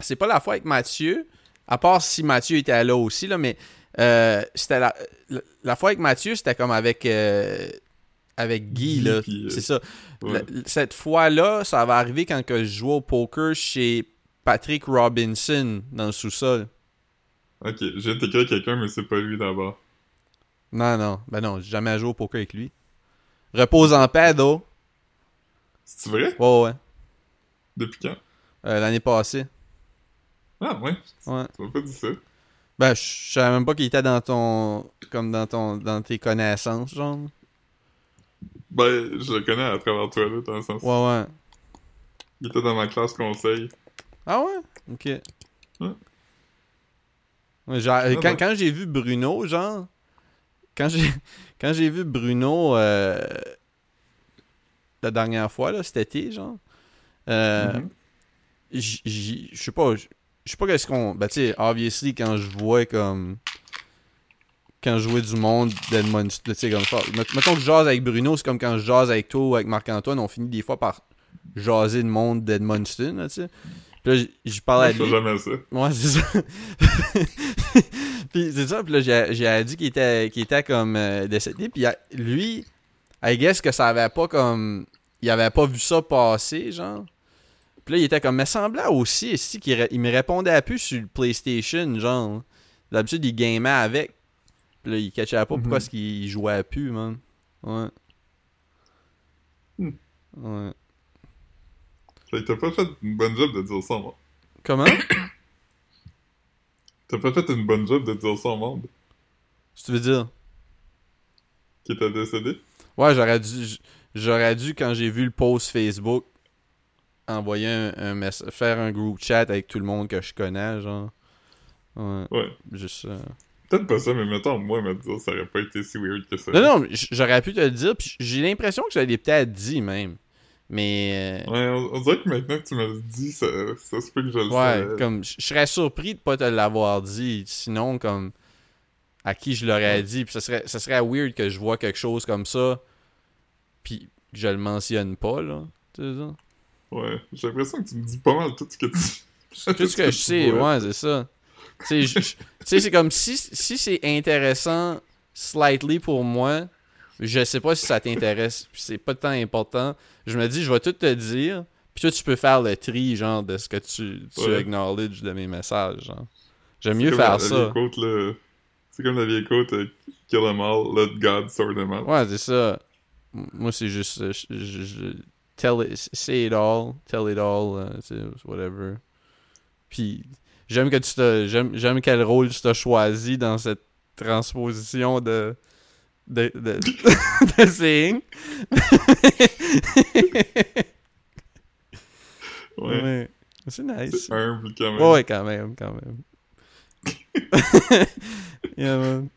Speaker 1: C'est pas la fois avec Mathieu. À part si Mathieu était là aussi, là, mais euh, c'était la, la, la fois avec Mathieu, c'était comme avec. euh, avec Guy,
Speaker 2: Guy,
Speaker 1: là.
Speaker 2: euh,
Speaker 1: C'est ça.
Speaker 2: Ouais.
Speaker 1: La- cette fois-là, ça va arriver quand que je jouais au poker chez Patrick Robinson dans le sous-sol.
Speaker 2: Ok, je de t'écrire quelqu'un, mais c'est pas lui d'abord.
Speaker 1: Non, non. Ben non, j'ai jamais joué au poker avec lui. Repose en paix, though.
Speaker 2: C'est vrai?
Speaker 1: Ouais, ouais.
Speaker 2: Depuis quand?
Speaker 1: Euh, L'année passée.
Speaker 2: Ah, ouais.
Speaker 1: Ouais.
Speaker 2: Tu m'as pas dit ça.
Speaker 1: Ben, je savais même pas qu'il était dans ton. Comme dans ton. Dans tes connaissances, genre.
Speaker 2: Ben, je le connais à travers toi, là, dans le sens.
Speaker 1: Ouais, ouais.
Speaker 2: Il était dans ma classe conseil.
Speaker 1: Ah ouais? Ok.
Speaker 2: Ouais.
Speaker 1: Genre, euh,
Speaker 2: Ah,
Speaker 1: quand
Speaker 2: ouais.
Speaker 1: quand j'ai vu Bruno, genre. Quand j'ai quand j'ai vu Bruno euh, la dernière fois, là, cet été, genre. euh, j- je sais pas je sais pas qu'est-ce qu'on ben tu sais obviously quand je vois comme quand je vois du monde d'Edmonton tu sais comme ça Met- mettons que je jase avec Bruno c'est comme quand je jase avec toi ou avec Marc-Antoine on finit des fois par jaser de monde d'Edmonton tu sais puis là je parlais à
Speaker 2: je fais
Speaker 1: lui
Speaker 2: jamais ça.
Speaker 1: Ouais, c'est ça. puis c'est ça, puis là, j'ai, dit qu'il était, qu'il était comme euh, décédé, puis il- lui, I guess que ça avait pas comme... Il avait pas vu ça passer, genre. Puis là, il était comme, mais semblant aussi, ici, qu'il il me répondait plus sur le PlayStation, genre. D'habitude, il gamait avec. Puis là, il catchait pas pourquoi
Speaker 2: Mhm.
Speaker 1: est-ce qu'il jouait plus, man. Ouais.
Speaker 2: Hmm.
Speaker 1: Ouais.
Speaker 2: Fait t'as pas fait une bonne job de dire ça au monde.
Speaker 1: Comment?
Speaker 2: T'as pas fait une bonne job de dire ça au monde?
Speaker 1: Si tu veux dire?
Speaker 2: Qui était décédé?
Speaker 1: Ouais, j'aurais dû, j'aurais dû quand j'ai vu le post Facebook envoyer un, un mess- faire un group chat avec tout le monde que je connais, genre. Ouais,
Speaker 2: Ouais.
Speaker 1: juste. euh.
Speaker 2: Peut-être pas ça, mais mettons, moi, me dire, ça aurait pas été si weird que ça.
Speaker 1: Non, non, j'aurais pu te le dire, puis j'ai l'impression que je l'ai peut-être dit même. Mais. euh,
Speaker 2: Ouais, on, on dirait que maintenant que tu me le dis, ça, ça se peut que je le
Speaker 1: Ouais,
Speaker 2: savais.
Speaker 1: comme je serais surpris de pas te l'avoir dit. Sinon, comme à qui je l'aurais dit, puis ça serait, ça serait weird que je vois quelque chose comme ça, puis que je le mentionne pas, là. Tu sais ça?
Speaker 2: Ouais, j'ai l'impression que tu me dis pas mal tout ce que tu...
Speaker 1: Tout ce que je sais, ouais, c'est ça. Sais, tu sais, c'est comme si, si c'est intéressant slightly pour moi, je sais pas si ça t'intéresse, puis c'est pas tant important. Je me dis, je vais tout te dire, puis toi, tu peux faire le tri, genre, de ce que tu, tu
Speaker 2: Ouais.
Speaker 1: acknowledge de mes messages, genre. J'aime mieux faire
Speaker 2: la-
Speaker 1: ça.
Speaker 2: là. C'est comme la vieille quote, euh, kill them all, let God sort them out.
Speaker 1: Ouais, c'est ça. Moi, c'est juste. euh, je- je- je- tell it, say it all, tell it all, euh, whatever. Puis, j'aime que tu. J'aime, j'aime quel rôle tu t'as choisi dans cette transposition de. De. de, de saying.
Speaker 2: Ouais.
Speaker 1: Ouais. C'est nice.
Speaker 2: C'est humble quand même.
Speaker 1: Ouais, quand même, quand même. yeah, man.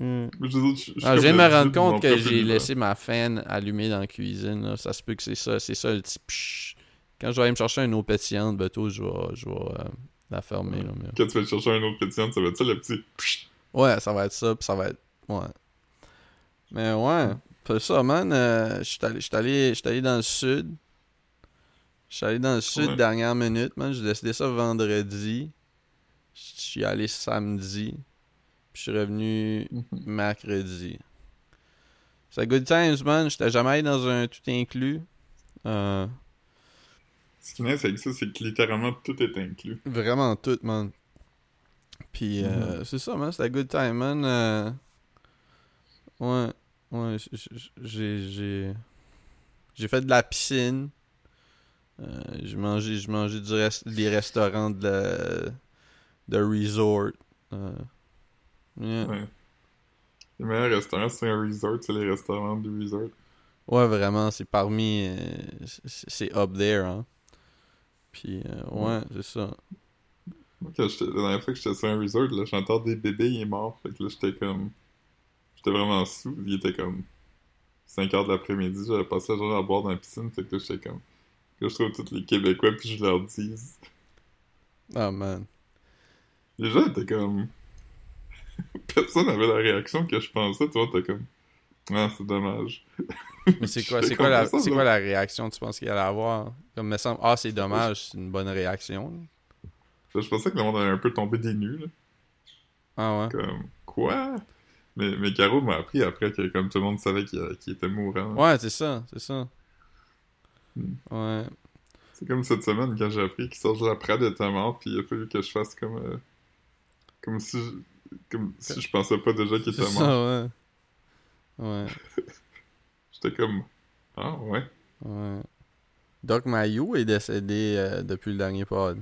Speaker 1: Mm.
Speaker 2: Je
Speaker 1: me rendre compte que j'ai laissé ma fan allumée dans la cuisine. là. Ça se peut que c'est ça. C'est ça le petit pshh. Quand je vais aller me chercher une eau pétillante, bateau, je vais, je vais euh, la fermer. Là, mais...
Speaker 2: Quand tu vas chercher un autre pétillant, ça va être ça, le petit... pshh.
Speaker 1: Ouais, ça va être ça, puis ça va être. Ouais. Mais ouais, c'est ça, man. euh, Je suis allé, allé, dans le sud. Je suis allé dans le sud
Speaker 2: Ouais.
Speaker 1: dernière minute, man. J'ai décidé ça vendredi. Je suis allé samedi. Puis je suis revenu
Speaker 2: Mhm.
Speaker 1: mercredi. C'est good times, man. J'étais jamais allé dans un tout inclus. Euh,
Speaker 2: Ce qui est nice avec ça, c'est que littéralement tout est inclus.
Speaker 1: vraiment tout, man. Puis euh, c'est ça, man. C'était good time, man. Euh, Ouais, ouais. J'ai, j'ai, j'ai fait de la piscine. Euh, j'ai mangé, j'ai mangé du rest, des restaurants de, la- de resort. Euh, yeah.
Speaker 2: Ouais. Les meilleurs restaurants, c'est un resort, c'est les restaurants du resort.
Speaker 1: Ouais, vraiment, c'est parmi. euh, c'est up there, hein. Puis, euh, ouais, c'est ça.
Speaker 2: Moi, quand j'étais- la dernière fois que j'étais sur un resort, là, j'entends des bébés, il est mort. Fait que là, j'étais comme. J'étais vraiment sous. Il était comme 5 heures de l'après-midi. J'avais passé la journée à boire dans la piscine. Fait que j'étais comme. Que je trouve tous les Québécois, puis je leur dise.
Speaker 1: Ah, man.
Speaker 2: Les gens étaient comme. Personne n'avait la réaction que je pensais. Toi, t'es comme. Ah, c'est dommage.
Speaker 1: Mais c'est quoi, c'est quoi, la, c'est quoi la réaction tu penses qu'il allait avoir? Comme, me semble, ah, c'est dommage, c'est une bonne réaction.
Speaker 2: Je pensais que le monde allait un peu tomber des nues, là.
Speaker 1: Ah, ouais.
Speaker 2: Comme. Quoi? Mais, mais Caro m'a appris après que, comme tout le monde savait qu'il qu'il était mourant. là.
Speaker 1: Ouais, c'est ça, c'est ça.
Speaker 2: Hmm.
Speaker 1: Ouais.
Speaker 2: C'est comme cette semaine quand j'ai appris qu'il Serge Laprade était mort, puis il a fallu que je fasse comme. euh, comme si. Je, comme si je pensais pas déjà qu'il était
Speaker 1: ça,
Speaker 2: mort.
Speaker 1: ouais. Ouais,
Speaker 2: J'étais comme. Ah, ouais.
Speaker 1: ouais. Doc Mayou est décédé euh, depuis le dernier pod.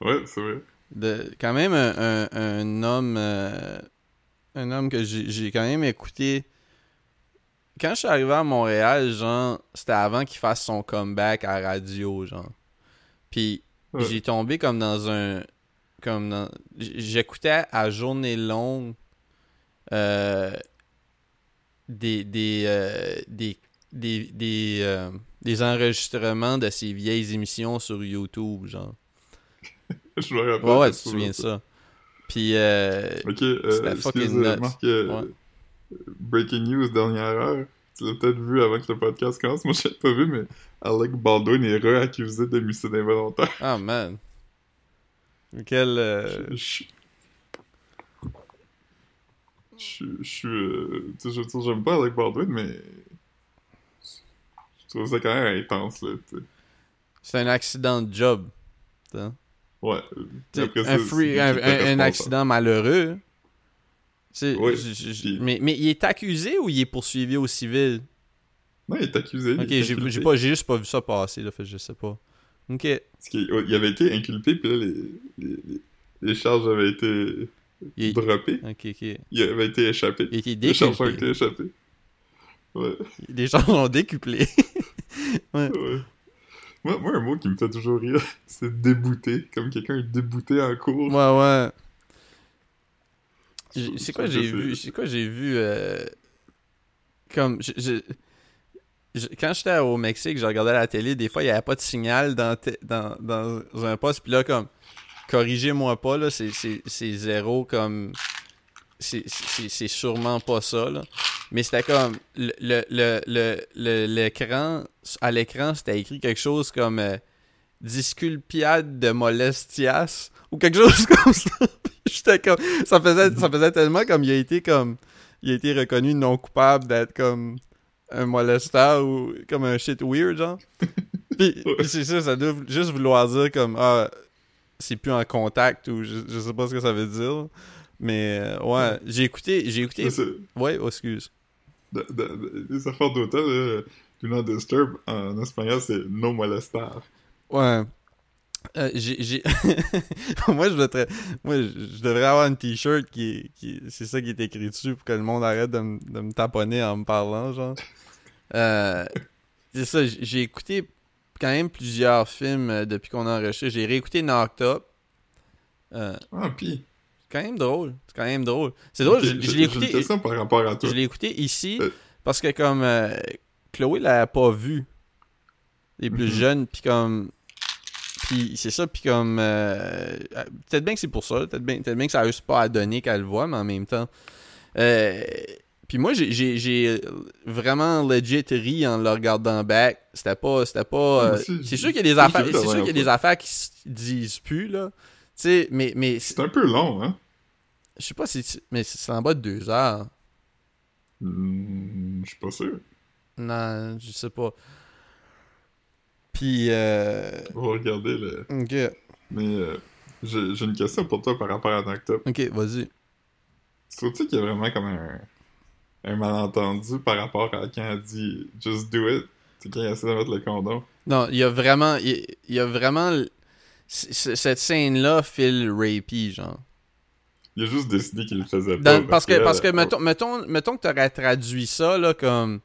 Speaker 2: Ouais, c'est vrai.
Speaker 1: De, quand même un, un, un homme euh, un homme que j'ai quand même écouté quand je suis arrivé à Montréal genre c'était avant qu'il fasse son comeback à radio genre puis
Speaker 2: Ouais.
Speaker 1: j'ai tombé comme dans un comme dans j'écoutais à journée longue euh, des des, euh, des des des, euh, des enregistrements de ses vieilles émissions sur YouTube genre
Speaker 2: Je me rappelle.
Speaker 1: Ouais, tu te souviens de ça. Puis, euh,
Speaker 2: Ok, euh, excuse, euh, Marc, euh,
Speaker 1: Ouais.
Speaker 2: Breaking news, dernière heure. Tu l'as peut-être vu avant que le podcast commence. Moi, je l'ai pas vu, mais Alec Baldwin est re-accusé d'homicide involontaire.
Speaker 1: ah man. Quel. euh,
Speaker 2: Je- je- Je je suis. euh, Tu sais, j'aime pas Alec Baldwin, mais. Je trouve ça quand même intense, là. tu sais.
Speaker 1: C'est un accident de job. T'sais.
Speaker 2: Ouais. Après
Speaker 1: un, free-
Speaker 2: était
Speaker 1: accident malheureux.
Speaker 2: Oui, puis-
Speaker 1: mais, mais il est accusé ou il est poursuivi au civil?
Speaker 2: Non, il est accusé.
Speaker 1: Ok, j'ai juste pas vu ça passer, là, fait je sais pas. Ok.
Speaker 2: Il avait été inculpé, puis là, les, les, charges avaient été
Speaker 1: Il
Speaker 2: droppées.
Speaker 1: Ok, ok.
Speaker 2: Il avait été échappé.
Speaker 1: Il été
Speaker 2: Les charges ont été échappées. Ouais,
Speaker 1: Les gens ont décuplé.
Speaker 2: ouais. Moi, moi, un mot qui me fait toujours rire, c'est débouté. Comme quelqu'un est débouté en cours.
Speaker 1: ouais, ouais. J'ai- C'est quoi j'ai vu? C'est quoi j'ai vu? euh, Comme, je- je- je- quand j'étais au Mexique, je regardais la télé, des fois, il n'y avait pas de signal dans, te- dans, dans un poste, puis là, comme, corrigez-moi pas, là, c'est- c'est c'est zéro, comme, c'est- sûrement pas ça, là. Mais c'était comme, le- le- le- le- le- l'écran, à l'écran, c'était écrit quelque chose comme euh, disculpiade de molestias, ou quelque chose comme ça. J'étais comme, ça faisait, ça faisait tellement comme il a été comme, il a été reconnu non coupable d'être comme un molesteur ou comme un shit weird, genre. Puis c'est ça, ça doit juste vouloir dire comme, ah, c'est plus en contact ou je, je sais pas ce que ça veut dire. Mais, euh, ouais, j'ai écouté, j'ai écouté, ouais, oh, excuse.
Speaker 2: de- de- Les affaires Do Not Disturb, en espagnol, c'est No Molestar.
Speaker 1: Ouais. Euh, j'ai, moi, je devrais, moi, je devrais avoir une t-shirt qui, qui est- c'est ça qui est écrit dessus pour que le monde arrête de, me- de me taponner en me parlant, genre. Euh, c'est ça, j'ai écouté quand même plusieurs films euh, depuis qu'on a enregistré. J'ai réécouté Knocked Up. Euh,
Speaker 2: Ah, pis.
Speaker 1: C'est quand même drôle. C'est quand même drôle. C'est drôle, je, l'ai
Speaker 2: une
Speaker 1: écouté.
Speaker 2: question par rapport à toi.
Speaker 1: Je l'ai écouté ici
Speaker 2: Euh.
Speaker 1: parce que comme euh, Chloé l'avait pas vu. Les plus
Speaker 2: Mhm.
Speaker 1: jeunes, puis comme. Puis c'est ça, puis comme. euh, peut-être bien que c'est pour ça, peut-être bien, peut-être bien que ça réussit pas à donner qu'elle le voit, mais en même temps. Puis moi, j'ai- vraiment legit ri en le regardant back. C'était pas. C'était pas. C'est sûr qu'il y a des affaires. C'est
Speaker 2: la
Speaker 1: sûr qu'il y a des affaires qui se disent plus, là. Mais. mais
Speaker 2: C'est un peu long, hein?
Speaker 1: Je sais pas si. Mais c'est en bas de deux heures.
Speaker 2: Hmm, Je suis pas sûr.
Speaker 1: Non, je sais pas. Puis, euh...
Speaker 2: On va regarder le...
Speaker 1: Ok.
Speaker 2: Mais euh, j'ai une question pour toi par rapport à Up.
Speaker 1: Ok, vas-y.
Speaker 2: Tu trouves-tu qu'il y a vraiment comme un, un malentendu par rapport à quand elle dit « Just do it », c'est quand elle essaie de mettre le condom?
Speaker 1: Non, il y a vraiment... Il y a vraiment... c- Cette scène-là file rapey, genre.
Speaker 2: Il a juste décidé qu'il le faisait
Speaker 1: Dans-
Speaker 2: pas.
Speaker 1: parce que, parce que
Speaker 2: elle-
Speaker 1: mettons, mettons, mettons que t'aurais traduit ça, là, comme...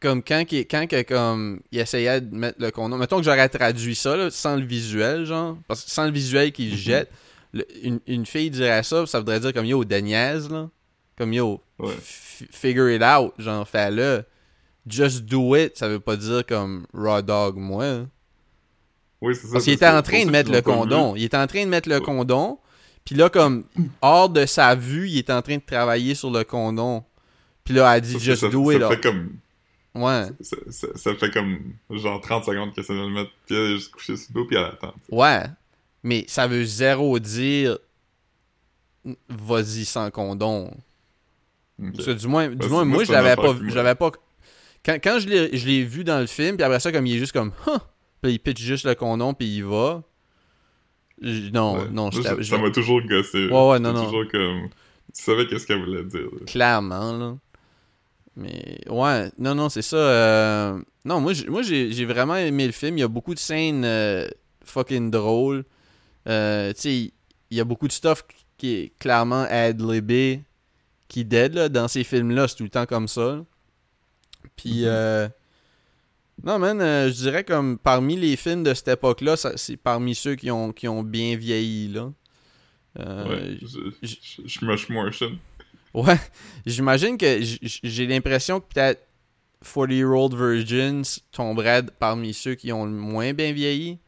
Speaker 1: comme quand, qu'il- quand que, comme, il essayait de mettre le condom. Mettons que j'aurais traduit ça, là, sans le visuel, genre. Parce que sans le visuel qu'il
Speaker 2: Mhm.
Speaker 1: jette, le- une, une fille dirait ça, ça voudrait dire comme yo, Deniez, là. Comme yo,
Speaker 2: Ouais.
Speaker 1: figure it out, genre, fais-le. Just do it, ça veut pas dire comme raw dog, moi. hein.
Speaker 2: Oui, c'est ça.
Speaker 1: Parce qu'il était en train de mettre le condom. Il était en train de mettre le condom. Puis là, comme, hors de sa vue, il est en train de travailler sur le condom. Puis là, elle a dit
Speaker 2: que
Speaker 1: just
Speaker 2: ça,
Speaker 1: do
Speaker 2: ça
Speaker 1: it.
Speaker 2: fait comme
Speaker 1: Ouais.
Speaker 2: ça, ça- ça fait comme genre 30 secondes qu'elle essaie de le mettre, puis elle est juste couchée sur le dos, puis elle attend. tu sais.
Speaker 1: Ouais. Mais ça veut zéro dire vas-y sans condom. Parce que du moins, du
Speaker 2: que
Speaker 1: moins
Speaker 2: moi,
Speaker 1: je l'avais pas vu. l'avais pas. Quand, quand je l'ai je l'ai vu dans le film, puis après ça, comme il est juste comme Huh! Puis il pitch juste le condom, puis il va. Non,
Speaker 2: Ouais.
Speaker 1: non, je
Speaker 2: ça m'a toujours gossé.
Speaker 1: Ouais, ouais, non, non.
Speaker 2: toujours comme. Tu savais qu'est-ce qu'elle voulait dire. là.
Speaker 1: Clairement, là. Mais ouais, non, non, c'est ça. euh, Non, moi, j'ai- moi j'ai j'ai vraiment aimé le film. Il y a beaucoup de scènes euh, fucking drôles. Euh, tu sais, il y a beaucoup de stuff qui est clairement ad-libé, qui dead, là, dans ces films-là. C'est tout le temps comme ça. Puis, euh, non, man, euh, je dirais comme parmi les films de cette époque-là, c'est parmi ceux qui ont, qui ont bien vieilli, là. Euh,
Speaker 2: Ouais. Motion.
Speaker 1: Ouais, j'imagine que j'ai l'impression que peut-être 40 Year Old Virgins tomberait parmi ceux qui ont le moins bien vieilli.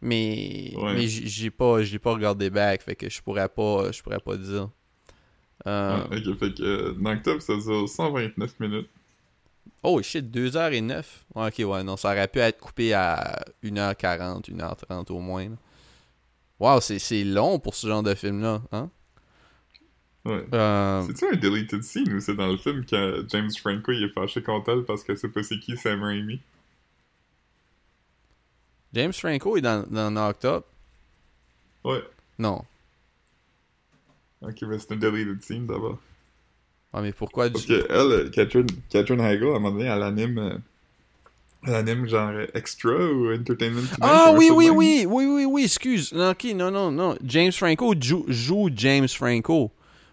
Speaker 1: Mais,
Speaker 2: Ouais.
Speaker 1: mais j'ai pas, pas regardé back, fait que je pourrais pas, je pourrais pas dire. Euh,
Speaker 2: Ouais, ok, fait que euh, dans Octobre, ça dure 129 minutes.
Speaker 1: Oh shit, 2h09. Ouais, ok, ouais, non, ça aurait pu être coupé à 1h40, 1h30 au moins. Wow, c'est c'est long pour ce genre de film-là, hein?
Speaker 2: Ouais.
Speaker 1: Euh,
Speaker 2: C'est-tu un deleted scene ou c'est dans le film que James Franco il est fâché contre elle parce que c'est pas c'est qui Sam Raimi?
Speaker 1: James Franco est dans, dans Knocked Up?
Speaker 2: Ouais.
Speaker 1: Non.
Speaker 2: Ok, mais c'est un deleted scene d'abord.
Speaker 1: Ouais, mais pourquoi
Speaker 2: Parce
Speaker 1: du-
Speaker 2: que elle, euh, Catherine, Catherine Heigl, à un moment donné, elle anime. euh, Elle anime genre Extra ou Entertainment Tonight,
Speaker 1: Ah
Speaker 2: ou
Speaker 1: oui, oui, oui, oui, oui, oui, excuse. Non, ok, non, non, non. James Franco joue, joue James Franco.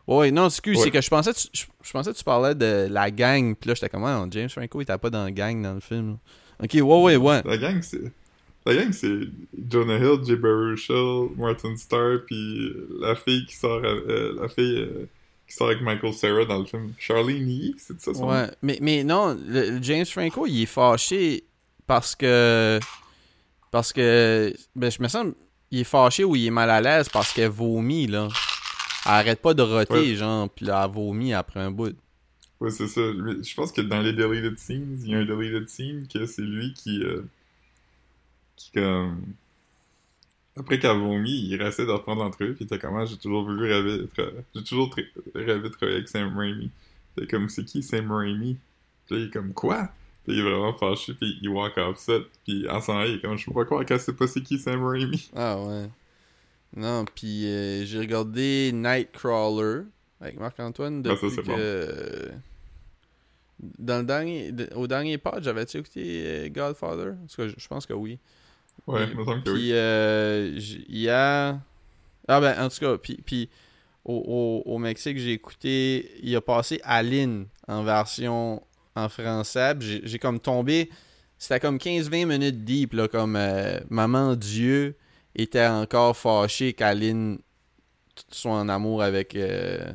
Speaker 1: Ouais, non, excuse,
Speaker 2: Ouais.
Speaker 1: c'est que je pensais, tu, je, je pensais que tu parlais de la gang, puis là, j'étais comme, ah, James Franco, il était pas dans la gang dans le film. Ok, ouais, ouais, ouais.
Speaker 2: La gang, c'est. La gang, c'est Jonah Hill, Jay Baruchel, Martin Starr, puis la fille qui sort. euh, la fille euh, qui sort avec Michael Cera dans le film. Charlene Yee, c'est ça son nom?
Speaker 1: Ouais, mais, mais non, le- le James Franco, il est fâché parce que. Parce que. Ben, je me sens. Il est fâché ou il est mal à l'aise parce qu'elle vomit, là. Elle arrête pas de roter,
Speaker 2: Ouais.
Speaker 1: genre, puis là, elle vomit après un bout.
Speaker 2: Ouais, c'est ça. Je pense que dans les deleted scenes, il y a un deleted scene que c'est lui qui. euh, qui comme. Après qu'elle vomit, il essaie de reprendre l'entrevue, puis il était comme Ah, j'ai toujours voulu rêver. J'ai toujours rêvé de travailler avec Sam Raimi. C'est comme c'est qui Sam Raimi? Puis là, il est comme quoi? Puis il est vraiment fâché, puis il walk off set, puis en s'en il est comme je peux pas croire qu'elle sait pas c'est qui Sam Raimi.
Speaker 1: Ah ouais. Non, puis euh, j'ai regardé Nightcrawler avec Marc-Antoine
Speaker 2: Ah, ça,
Speaker 1: depuis
Speaker 2: c'est
Speaker 1: que... Dans le dernier... de- Au dernier pod, j'avais-tu écouté euh, Godfather? Parce que je, je pense que oui.
Speaker 2: Ouais,
Speaker 1: Puis-
Speaker 2: que oui.
Speaker 1: Euh, y a... Ah ben, en tout cas, puis, puis au, au, au Mexique, j'ai écouté... Il a passé Aline en version en français. J'ai comme tombé... C'était comme 15-20 minutes deep, là, comme euh, Maman Dieu était encore fâché qu'Aline soit en amour avec... euh,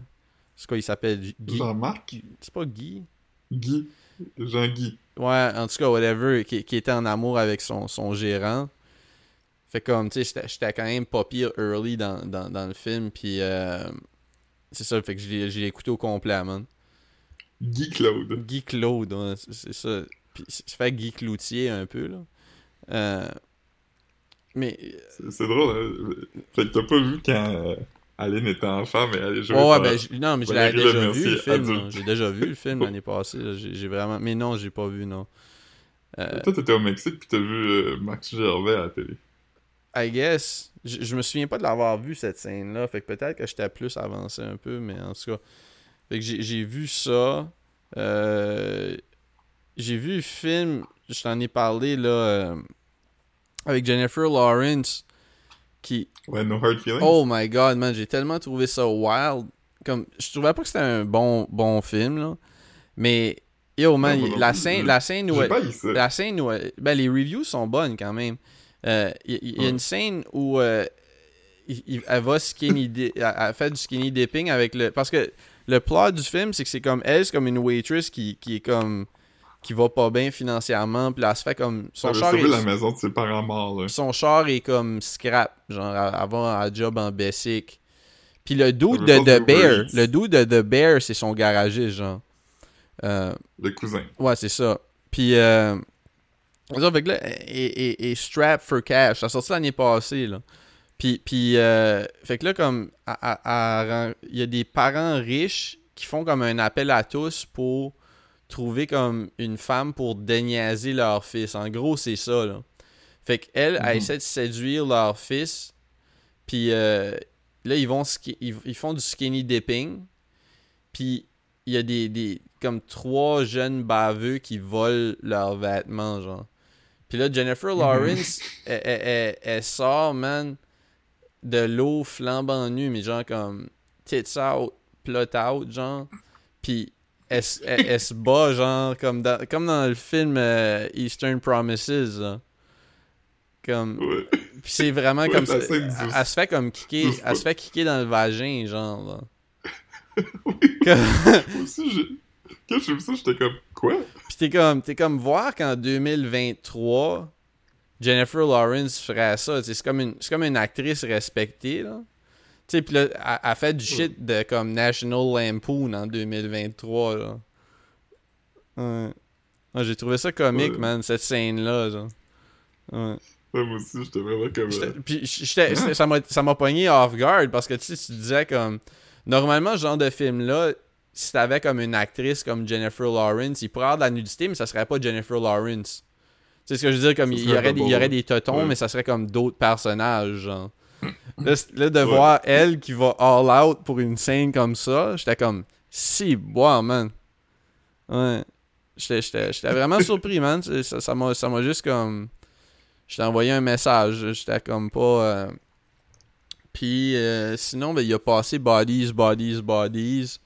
Speaker 1: c'est quoi, il s'appelle? Guy?
Speaker 2: Jean-Marc?
Speaker 1: C'est pas Guy?
Speaker 2: Guy. Jean-Guy.
Speaker 1: Ouais, en tout cas, whatever, qui, qui était en amour avec son, son gérant. Fait comme, tu sais, j'étais- quand même pas pire early dans, dans, dans le film, puis euh, c'est ça, fait que l'ai l'ai écouté au complet, man.
Speaker 2: Guy Claude.
Speaker 1: Guy Claude, ouais, c'est ça. Puis ça fait Guy Cloutier un peu, là. Euh, mais,
Speaker 2: C'est drôle, hein? Fait que t'as pas vu quand euh, Aline était enfant, mais elle est jouée
Speaker 1: ouais, ouais, ben, je- non, mais je l'avais déjà vu, le film. J'ai déjà vu le film l'année passée. J'ai j'ai vraiment... Mais non, j'ai pas vu, non. Euh,
Speaker 2: Toi, t'étais au Mexique pis t'as vu euh, Max Gervais à la télé.
Speaker 1: I guess. Je, je me souviens pas de l'avoir vu cette scène-là. Fait que peut-être que j'étais plus avancé un peu, mais en tout cas. Fait que j'ai vu ça. Euh, j'ai vu le film, je t'en ai parlé là, euh, avec Jennifer Lawrence. Qui.
Speaker 2: Ouais, No Hard Feelings.
Speaker 1: Oh my god, man, j'ai tellement trouvé ça wild. Comme, je trouvais pas que c'était un bon, bon film, là. Mais Yo, man,
Speaker 2: Non, moi non
Speaker 1: la scène, la scène où... Elle-. La scène où... elle- Ben, les reviews sont bonnes, quand même. Euh, Il y, il y a une scène où... euh, il- elle va skinny... di- elle, elle fait du skinny dipping avec le... Parce que le plot du film, c'est que c'est comme... Elle, c'est comme une waitress qui, qui est comme... Qui va pas bien financièrement, puis là, elle se fait comme... Son char, est,
Speaker 2: la maison de ses parents morts, là.
Speaker 1: son char est comme scrap. Genre, avant, un job en basic. Puis le
Speaker 2: veut
Speaker 1: de The Bear... Le dude de The Bear, c'est son garagiste, genre. Euh,
Speaker 2: Le cousin.
Speaker 1: Ouais, c'est ça. Puis, euh, fait que là, et, et, et Strap for Cash, ça a sorti l'année passée, là. Puis, puis euh, fait que là, comme, il y a des parents riches qui font comme un appel à tous pour trouver comme une femme pour déniaiser leur fils. En gros, c'est ça, là. Fait qu'elle, elle
Speaker 2: Mhm.
Speaker 1: essaie de séduire leur fils, puis euh, là, ils vont, ils, ils font du skinny dipping, puis il y a des, des comme trois jeunes baveux qui volent leurs vêtements, genre. Puis là, Jennifer Lawrence, elle, elle- elle- elle sort, man, de l'eau flambant nue, mais genre comme tits out, plot out, genre. Puis elle, elle- elle se bat, genre, comme dans, comme dans le film euh, Eastern Promises, là. Comme...
Speaker 2: Ouais.
Speaker 1: Puis c'est vraiment
Speaker 2: Ouais,
Speaker 1: comme ça. Elle, se fait comme kicker, elle se fait kicker dans le vagin, genre, là.
Speaker 2: Oui.
Speaker 1: Comme-
Speaker 2: Moi aussi, j'ai... Quand j'ai vu ça, j'étais comme, quoi?
Speaker 1: Puis t'es comme, t'es comme voir qu'en 2023, Jennifer Lawrence ferait ça. C'est comme, une, c'est comme une actrice respectée, là. Tu sais, puis là, elle, elle fait du shit de comme National Lampoon en 2023, là. Ouais. Ouais, j'ai trouvé ça comique,
Speaker 2: Ouais.
Speaker 1: man, cette scène-là, genre. Ouais.
Speaker 2: Ouais, moi aussi, j'étais vraiment comme... Euh,
Speaker 1: Puis j'étais- ça m'a ça m'a pogné off guard parce que tu sais, tu disais comme. Normalement, ce genre de film-là, si t'avais comme une actrice comme Jennifer Lawrence, il pourrait avoir de la nudité, mais ça serait pas Jennifer Lawrence. Tu sais ce que je veux dire? Comme il y aurait, des, il y aurait des totons,
Speaker 2: Ouais.
Speaker 1: mais ça serait comme d'autres personnages, genre. Là, de
Speaker 2: Ouais.
Speaker 1: voir elle qui va all out pour une scène comme ça, j'étais comme si bois, man. Ouais. J'étais- J'étais j'étais vraiment surpris, man. Ça m'a ça juste comme. Je t'ai envoyé un message. J'étais comme pas. euh, Puis euh, sinon, ben, il a passé Bodies, Bodies, Bodies.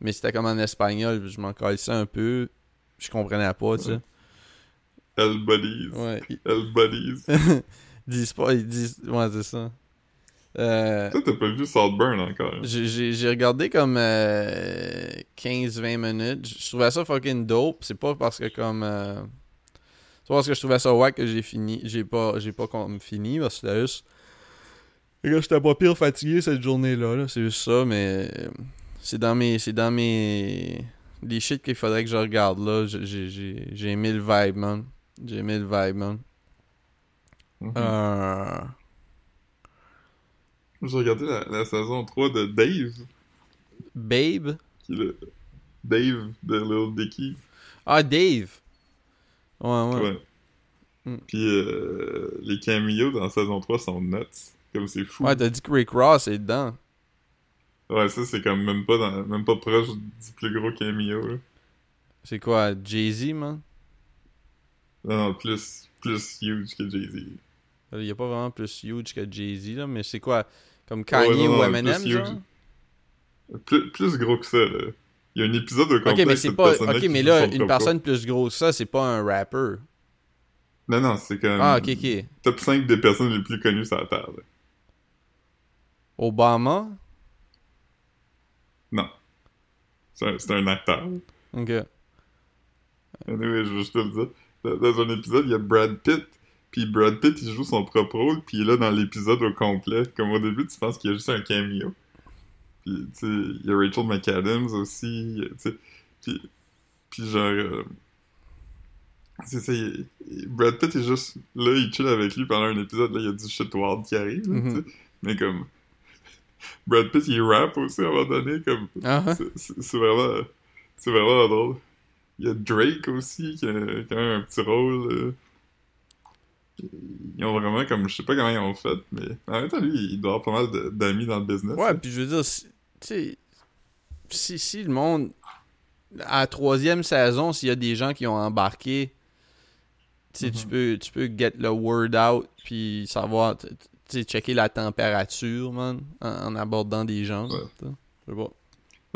Speaker 1: Mais c'était comme en espagnol. Je m'en calissais un peu. Je comprenais pas, tu sais.
Speaker 2: Elle buddies.
Speaker 1: Ouais. Ils
Speaker 2: Elle buddies.
Speaker 1: disent pas. Ils disent. Ouais, c'est ça. Euh,
Speaker 2: Toi, t'as pas vu Saltburn encore? hein?
Speaker 1: J'ai regardé comme euh, 15-20 minutes. Je trouvais ça fucking dope. C'est pas parce que comme. euh, c'est pas parce que je trouvais ça wack que j'ai fini. J'ai pas, j'ai pas comme fini. Parce que c'était juste. Les gars, j'étais pas pire fatigué cette journée-là. là. C'est juste ça, mais. C'est dans mes. C'est dans mes. Les shit qu'il faudrait que je regarde là. J'ai- j'ai- j'ai aimé le vibe, man. J'ai aimé le vibe, man.
Speaker 2: Mhm.
Speaker 1: Euh.
Speaker 2: J'ai regardé la, la saison 3 de Dave,
Speaker 1: Babe?
Speaker 2: qui le... Dave de Little Dicky.
Speaker 1: Ah, Dave. Ouais, ouais.
Speaker 2: Ouais.
Speaker 1: Mm.
Speaker 2: Puis euh, les cameos dans la saison 3 sont nuts. Comme c'est fou.
Speaker 1: Ouais, t'as dit que Rick Ross est dedans.
Speaker 2: Ouais, ça c'est comme même pas dans, même pas proche du plus gros cameo. Là.
Speaker 1: C'est quoi, Jay-Z, man?
Speaker 2: Non, non, plus, plus huge que Jay-Z.
Speaker 1: Il y a pas vraiment plus huge que Jay-Z, là, mais c'est quoi? Comme
Speaker 2: Ouais,
Speaker 1: Kanye
Speaker 2: non,
Speaker 1: ou Eminem,
Speaker 2: plus
Speaker 1: genre?
Speaker 2: Plus, plus gros que ça, là. Il y a un épisode au complet
Speaker 1: Ok, mais c'est pas... Ok, mais là, une personne plus grosse que ça, c'est pas un rapper.
Speaker 2: Non, non, c'est comme...
Speaker 1: Ah, ok, ok.
Speaker 2: Top 5 des personnes les plus connues sur la Terre, là.
Speaker 1: Obama?
Speaker 2: Non. C'est un, acteur.
Speaker 1: Ok.
Speaker 2: Anyway, je veux juste te le dire. Dans, dans un épisode, il y a Brad Pitt. Puis Brad Pitt, il joue son propre rôle. Puis là, dans l'épisode au complet, comme au début, tu penses qu'il y a juste un cameo. Puis, tu sais, il y a Rachel McAdams aussi. Tu sais. Puis, puis genre... euh, c'est ça, il- il- Brad Pitt est juste... Là, il chill avec lui pendant un épisode. Là, il y a du shit wild qui arrive. là,
Speaker 1: Mhm.
Speaker 2: sais. Mais comme... Brad Pitt, il rap aussi à un moment donné. Comme...
Speaker 1: Ah, hein?
Speaker 2: C'est- vraiment... C'est vraiment drôle. Il y a Drake aussi qui a, qui a un petit rôle. euh. Ils ont vraiment comme... Je sais pas comment ils ont fait, mais en même temps, lui, il doit avoir pas mal d'amis dans le business.
Speaker 1: Ouais,
Speaker 2: là.
Speaker 1: puis je veux dire, si- tu sais, si, si le monde, à la troisième saison, s'il y a des gens qui ont embarqué, tu sais, tu
Speaker 2: Mhm.
Speaker 1: peux, tu peux get le word out, puis savoir, checker la température, man, en, en abordant des gens.
Speaker 2: Ouais.
Speaker 1: Je sais pas.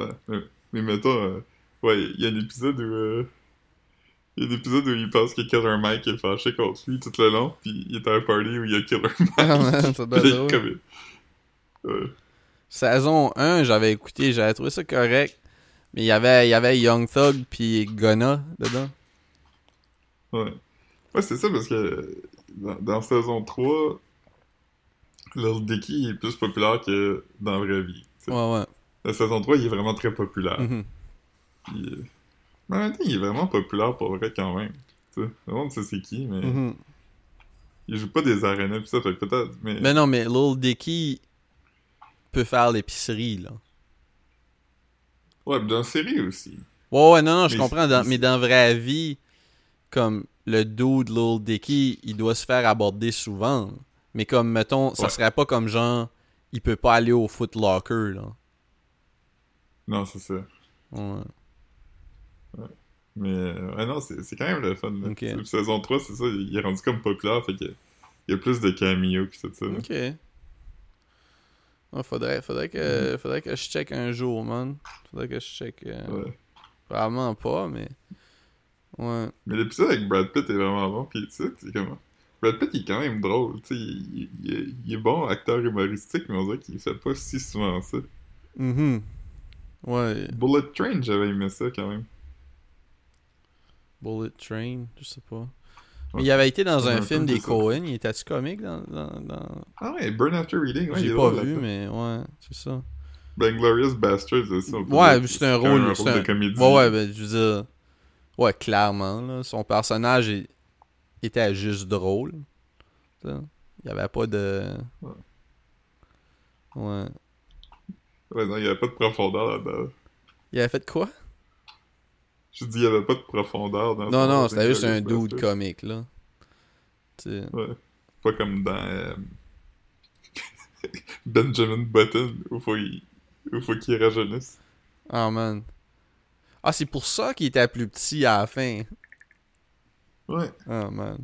Speaker 2: Ouais, mais, mais mettons, euh, ouais, il y a un épisode où, euh, Il y a des épisodes où il pense que Killer Mike est fâché contre lui tout le long, puis il est à un party où il y a Killer Mike.
Speaker 1: Ah, man, ça doit être
Speaker 2: comme- Ouais.
Speaker 1: Saison 1, j'avais écouté, j'avais trouvé ça correct. Mais il y avait, il y avait Young Thug puis Gunna dedans.
Speaker 2: Ouais. Ouais, c'est ça, parce que dans, dans saison 3, Lil Dicky est plus populaire que dans la vraie vie.
Speaker 1: Ouais, ouais.
Speaker 2: La saison 3, il est vraiment très populaire.
Speaker 1: Mhm.
Speaker 2: Puis, euh, Mais en même temps, il est vraiment populaire pour vrai quand même. Tu sais, le monde sait c'est qui, mais
Speaker 1: Mhm.
Speaker 2: il joue pas des arénas pis ça, fait peut-être. Mais...
Speaker 1: Mais non, mais Lil Dicky peut faire l'épicerie, là.
Speaker 2: Ouais, pis dans la série aussi.
Speaker 1: Ouais, ouais, non, non, je
Speaker 2: Mais
Speaker 1: comprends. dans- mais dans la vraie vie, comme le dude Lil Dicky, il doit se faire aborder souvent. Mais comme, mettons, ça
Speaker 2: Ouais.
Speaker 1: serait pas comme genre, il peut pas aller au Foot Locker, là.
Speaker 2: Non, c'est ça.
Speaker 1: Ouais.
Speaker 2: Mais euh, ouais, non, c'est quand même le fun. Là. Sais, Saison 3, c'est ça, il est rendu comme populaire, fait que il y a plus de cameos pis tout ça. là.
Speaker 1: Ok. Ouais, faudrait, faudrait, que, faudrait que je check un jour, man. Faudrait que je check. euh,
Speaker 2: Ouais.
Speaker 1: Probablement pas, mais. Ouais.
Speaker 2: Mais l'épisode avec Brad Pitt est vraiment bon, pis tu sais, c'est Brad Pitt, il est quand même drôle, tu sais, il, il- il est- bon acteur humoristique, mais on dirait qu'il fait pas si souvent ça.
Speaker 1: Mhm. Ouais.
Speaker 2: Bullet Train, j'avais aimé ça quand même.
Speaker 1: Bullet Train, je sais pas. Mais
Speaker 2: Ouais.
Speaker 1: il avait été dans un
Speaker 2: un
Speaker 1: film des. Cohen. Il était-tu comique dans. dans, dans...
Speaker 2: Ah ouais, Burn After Reading, ouais,
Speaker 1: J'ai pas
Speaker 2: drôle
Speaker 1: vu, mais ouais, c'est ça.
Speaker 2: Ben Glorious Bastards aussi. on peut
Speaker 1: Ouais, c'est un rôle. un-
Speaker 2: de comédie.
Speaker 1: Ouais, ouais, ben, je veux dire. Ouais, clairement, là. Son personnage est- était juste drôle. Il y avait pas de.
Speaker 2: Ouais.
Speaker 1: Ouais.
Speaker 2: Ouais, non, il y avait pas de profondeur là-dedans.
Speaker 1: Il avait fait quoi?
Speaker 2: Je dis, il y avait pas de profondeur dans
Speaker 1: Non, non, c'était juste un dude comique, là. Tu sais.
Speaker 2: Ouais. Pas comme dans euh, Benjamin Button, où faut il, où faut qu'il rajeunisse.
Speaker 1: Ah, man. Ah, c'est pour ça qu'il était plus petit à la fin.
Speaker 2: Ouais.
Speaker 1: Ah, man.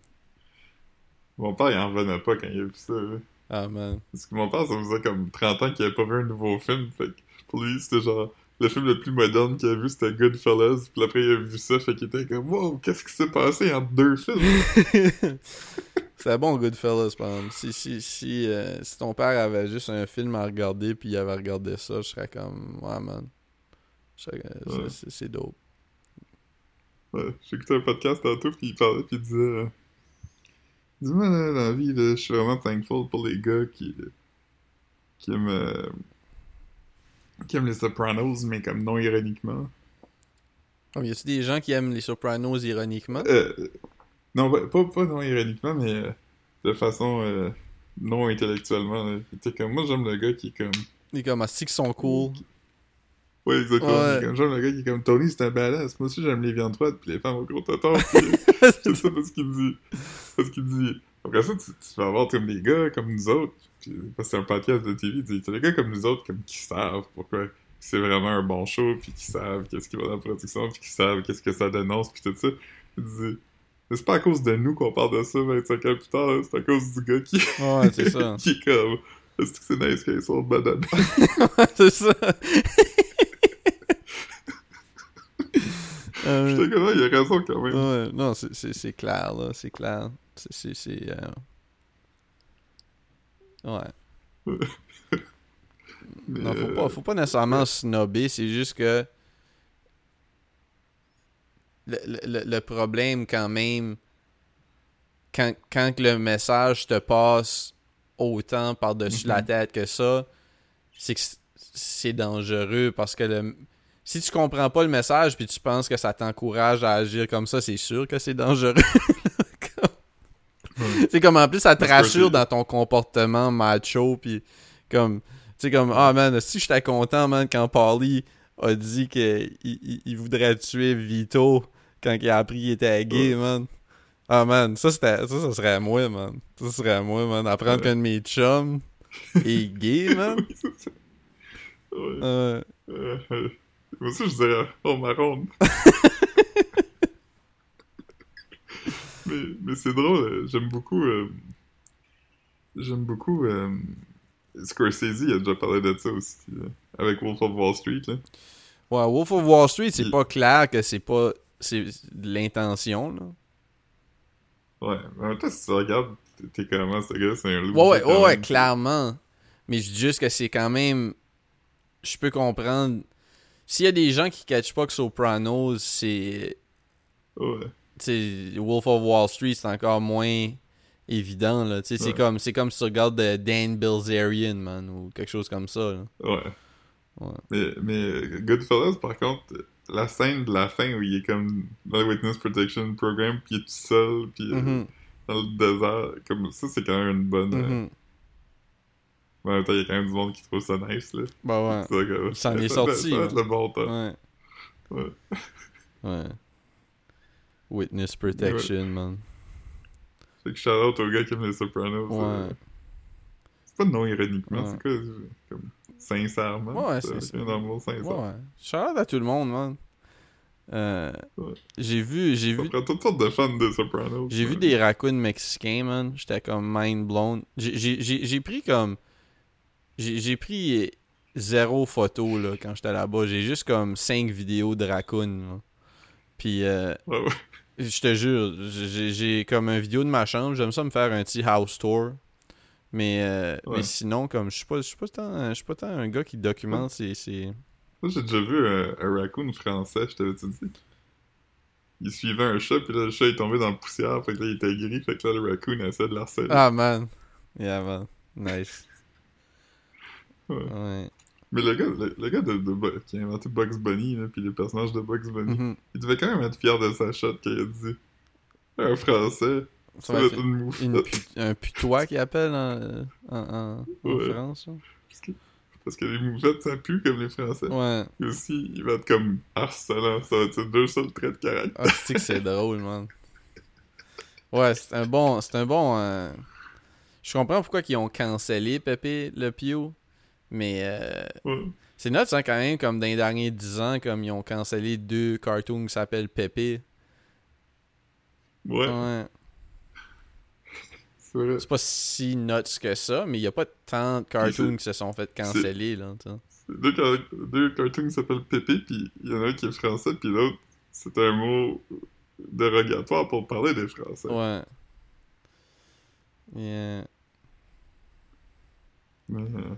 Speaker 2: Mon père, il en revenait pas quand il a vu ça. là.
Speaker 1: Ah, man.
Speaker 2: Parce que mon père, ça faisait comme 30 ans qu'il avait pas vu un nouveau film. Fait que pour lui, c'était genre... Le film le plus moderne qu'il a vu, c'était Goodfellas. Puis après, il a vu ça, fait qu'il était comme « Wow, qu'est-ce qui s'est passé entre deux films?
Speaker 1: C'est bon, Goodfellas, par exemple. Si, si, si, euh, si ton père avait juste un film à regarder puis il avait regardé ça, je serais comme, ouais, man.
Speaker 2: Ouais.
Speaker 1: C'est dope.
Speaker 2: Ouais, J'écoutais un podcast tantôt, puis il parlait, puis il disait... euh, Dis-moi, là, dans la vie, là, je suis vraiment thankful pour les gars qui... qui aiment... euh, qui aiment les Sopranos, mais comme non ironiquement.
Speaker 1: Comme, y a-tu des gens qui aiment les Sopranos ironiquement?
Speaker 2: Euh, non, pas, pas, pas non ironiquement, mais euh, de façon euh, non intellectuellement. là. Il comme, moi j'aime le gars qui est comme...
Speaker 1: Les comme, qui sont cool.
Speaker 2: Ouais, exactement.
Speaker 1: Ouais.
Speaker 2: J'aime le gars qui est comme Tony, c'est un badass. Moi aussi j'aime les viandes froides, puis les femmes au gros puis- c'est ça parce qu'il dit. Parce qu'il dit. Après ça, tu, tu vas avoir comme des gars comme nous autres. Puis, parce que c'est un podcast de TV. Dit T'as des gars comme nous autres comme qui savent pourquoi c'est vraiment un bon show, puis qui savent qu'est-ce qui va dans la production, puis qui savent qu'est-ce que ça dénonce, puis tout ça. C'est pas à cause de nous qu'on parle de ça 25 ans plus tard, hein, c'est à cause du gars qui,
Speaker 1: Ouais, c'est ça.
Speaker 2: qui est comme. Est-ce que c'est nice qu'ils sont banane?
Speaker 1: c'est ça. Euh,
Speaker 2: J'étais comme, il a raison quand même.
Speaker 1: ouais, non, c'est- clair, là. C'est clair. C'est. euh, Ouais. Non, faut
Speaker 2: euh,
Speaker 1: pas, faut pas nécessairement snobber, c'est juste que le, le- le problème quand même, quand, quand le message te passe autant par-dessus la
Speaker 2: Mhm.
Speaker 1: tête que ça, c'est que c'est dangereux parce que le, si tu comprends pas le message puis tu penses que ça t'encourage à agir comme ça, c'est sûr que c'est dangereux. C'est comme en plus ça te rassure dans ton comportement macho puis comme tu sais comme ah man si j'étais content man quand Paulie a dit que il, il- il voudrait tuer Vito quand il a appris qu'il était gay man. Ah man, ça c'était ça ça serait moi man. Ça serait moi man apprendre qu'un de mes chums est gay man.
Speaker 2: Ouais.
Speaker 1: Euh,
Speaker 2: moi aussi, je dirais oh marron. mais mais c'est drôle, euh, j'aime beaucoup. euh, j'aime beaucoup. euh, Scorsese, il a déjà parlé de ça aussi, euh, avec Wolf of Wall Street. Là.
Speaker 1: ouais, Wolf of Wall Street, c'est
Speaker 2: Il-
Speaker 1: pas clair que c'est pas c'est l'intention, là.
Speaker 2: Ouais, mais en même temps, si tu regardes, t'es- t'es comment ce gars, c'est un loup.
Speaker 1: Ouais, ouais, ouais, ouais, clairement. Mais je dis juste que c'est quand même. Je peux comprendre. S'il y a des gens qui catchent pas que Sopranos, c'est.
Speaker 2: Ouais.
Speaker 1: Tu sais, Wolf of Wall Street, c'est encore moins évident, là. Tu sais, c'est
Speaker 2: Ouais.
Speaker 1: comme, comme si tu regardes euh, Dan Bilzerian, man, ou quelque chose comme ça, là.
Speaker 2: Ouais.
Speaker 1: Ouais.
Speaker 2: Mais, mais Goodfellas, par contre, la scène de la fin où il est comme dans le Witness Protection Program, puis il est tout seul, puis euh,
Speaker 1: Mhm,
Speaker 2: dans le désert, comme ça, c'est quand même une bonne. euh,
Speaker 1: mhm.
Speaker 2: Mais en même temps, il y a quand même du monde qui trouve ça nice, là.
Speaker 1: Bah ouais.
Speaker 2: Ça, ça-
Speaker 1: est
Speaker 2: ça-
Speaker 1: sorti,
Speaker 2: Ça
Speaker 1: ouais.
Speaker 2: le bon temps.
Speaker 1: Ouais.
Speaker 2: Ouais.
Speaker 1: Ouais. Witness Protection, man.
Speaker 2: Fait que shout out au gars qui aime les Sopranos.
Speaker 1: Ouais.
Speaker 2: euh, C'est pas non ironiquement,
Speaker 1: Ouais.
Speaker 2: c'est quoi, comme sincèrement.
Speaker 1: Ouais,
Speaker 2: c'est un amour sincère.
Speaker 1: Ouais. Shout out à tout le monde, man. Euh. J'ai vu, j'ai vu,
Speaker 2: toutes sortes de fans de Sopranos.
Speaker 1: j'ai vu des raccoons mexicains, man. J'étais comme mind blown. J'ai pris comme, j'ai pris zéro photo là quand j'étais là-bas. J'ai juste comme cinq vidéos de raccoons. là. Puis euh, je te jure, j'ai j'ai comme une vidéo de ma chambre. J'aime ça me faire un petit house tour. Mais, euh,
Speaker 2: Ouais.
Speaker 1: mais sinon, comme je suis pas, je suis pas tant, je suis pas tant un gars qui documente ses, ses-
Speaker 2: Moi, j'ai déjà vu un, un raccoon français, je t'avais-tu dit? Il suivait un chat, puis là, le chat est tombé dans la poussière, fait que là, il était gris, fait que là, le raccoon essaie de l'harceler.
Speaker 1: Ah man, yeah man, nice.
Speaker 2: Ouais. Mais le gars, le, le gars de, qui a inventé Bugs Bunny, là, puis les personnages de Bugs Bunny,
Speaker 1: Mhm.
Speaker 2: il devait quand même être fier de sa shot qu'il a dit. Un français,
Speaker 1: Ça
Speaker 2: ça
Speaker 1: va être
Speaker 2: une moufette.
Speaker 1: une pu- un putois qui appelle en, en, en, en
Speaker 2: Ouais.
Speaker 1: France.
Speaker 2: Parce, que, parce que les moufettes, ça pue comme les français.
Speaker 1: Ouais.
Speaker 2: Et aussi, il va être comme harcelant, ça va être deux seuls traits de caractère.
Speaker 1: Ah, c'est que c'est drôle, man? Ouais, c'est un bon. C'est un bon. euh, Je comprends pourquoi ils ont cancellé Pepe Le Pew. Mais euh, c'est note, hein, quand même, comme dans les derniers 10 ans, comme ils ont cancellé deux cartoons qui s'appellent Pepe.
Speaker 2: Ouais,
Speaker 1: Ouais.
Speaker 2: c'est vrai.
Speaker 1: C'est pas si nuts que ça, mais il y a pas tant de cartoons qui se sont fait canceller, là,
Speaker 2: Deux, car- deux cartoons qui s'appellent Pépé, puis il y en a un qui est français, puis l'autre, c'est un mot dérogatoire pour parler des Français.
Speaker 1: Ouais. Yeah.
Speaker 2: Euh,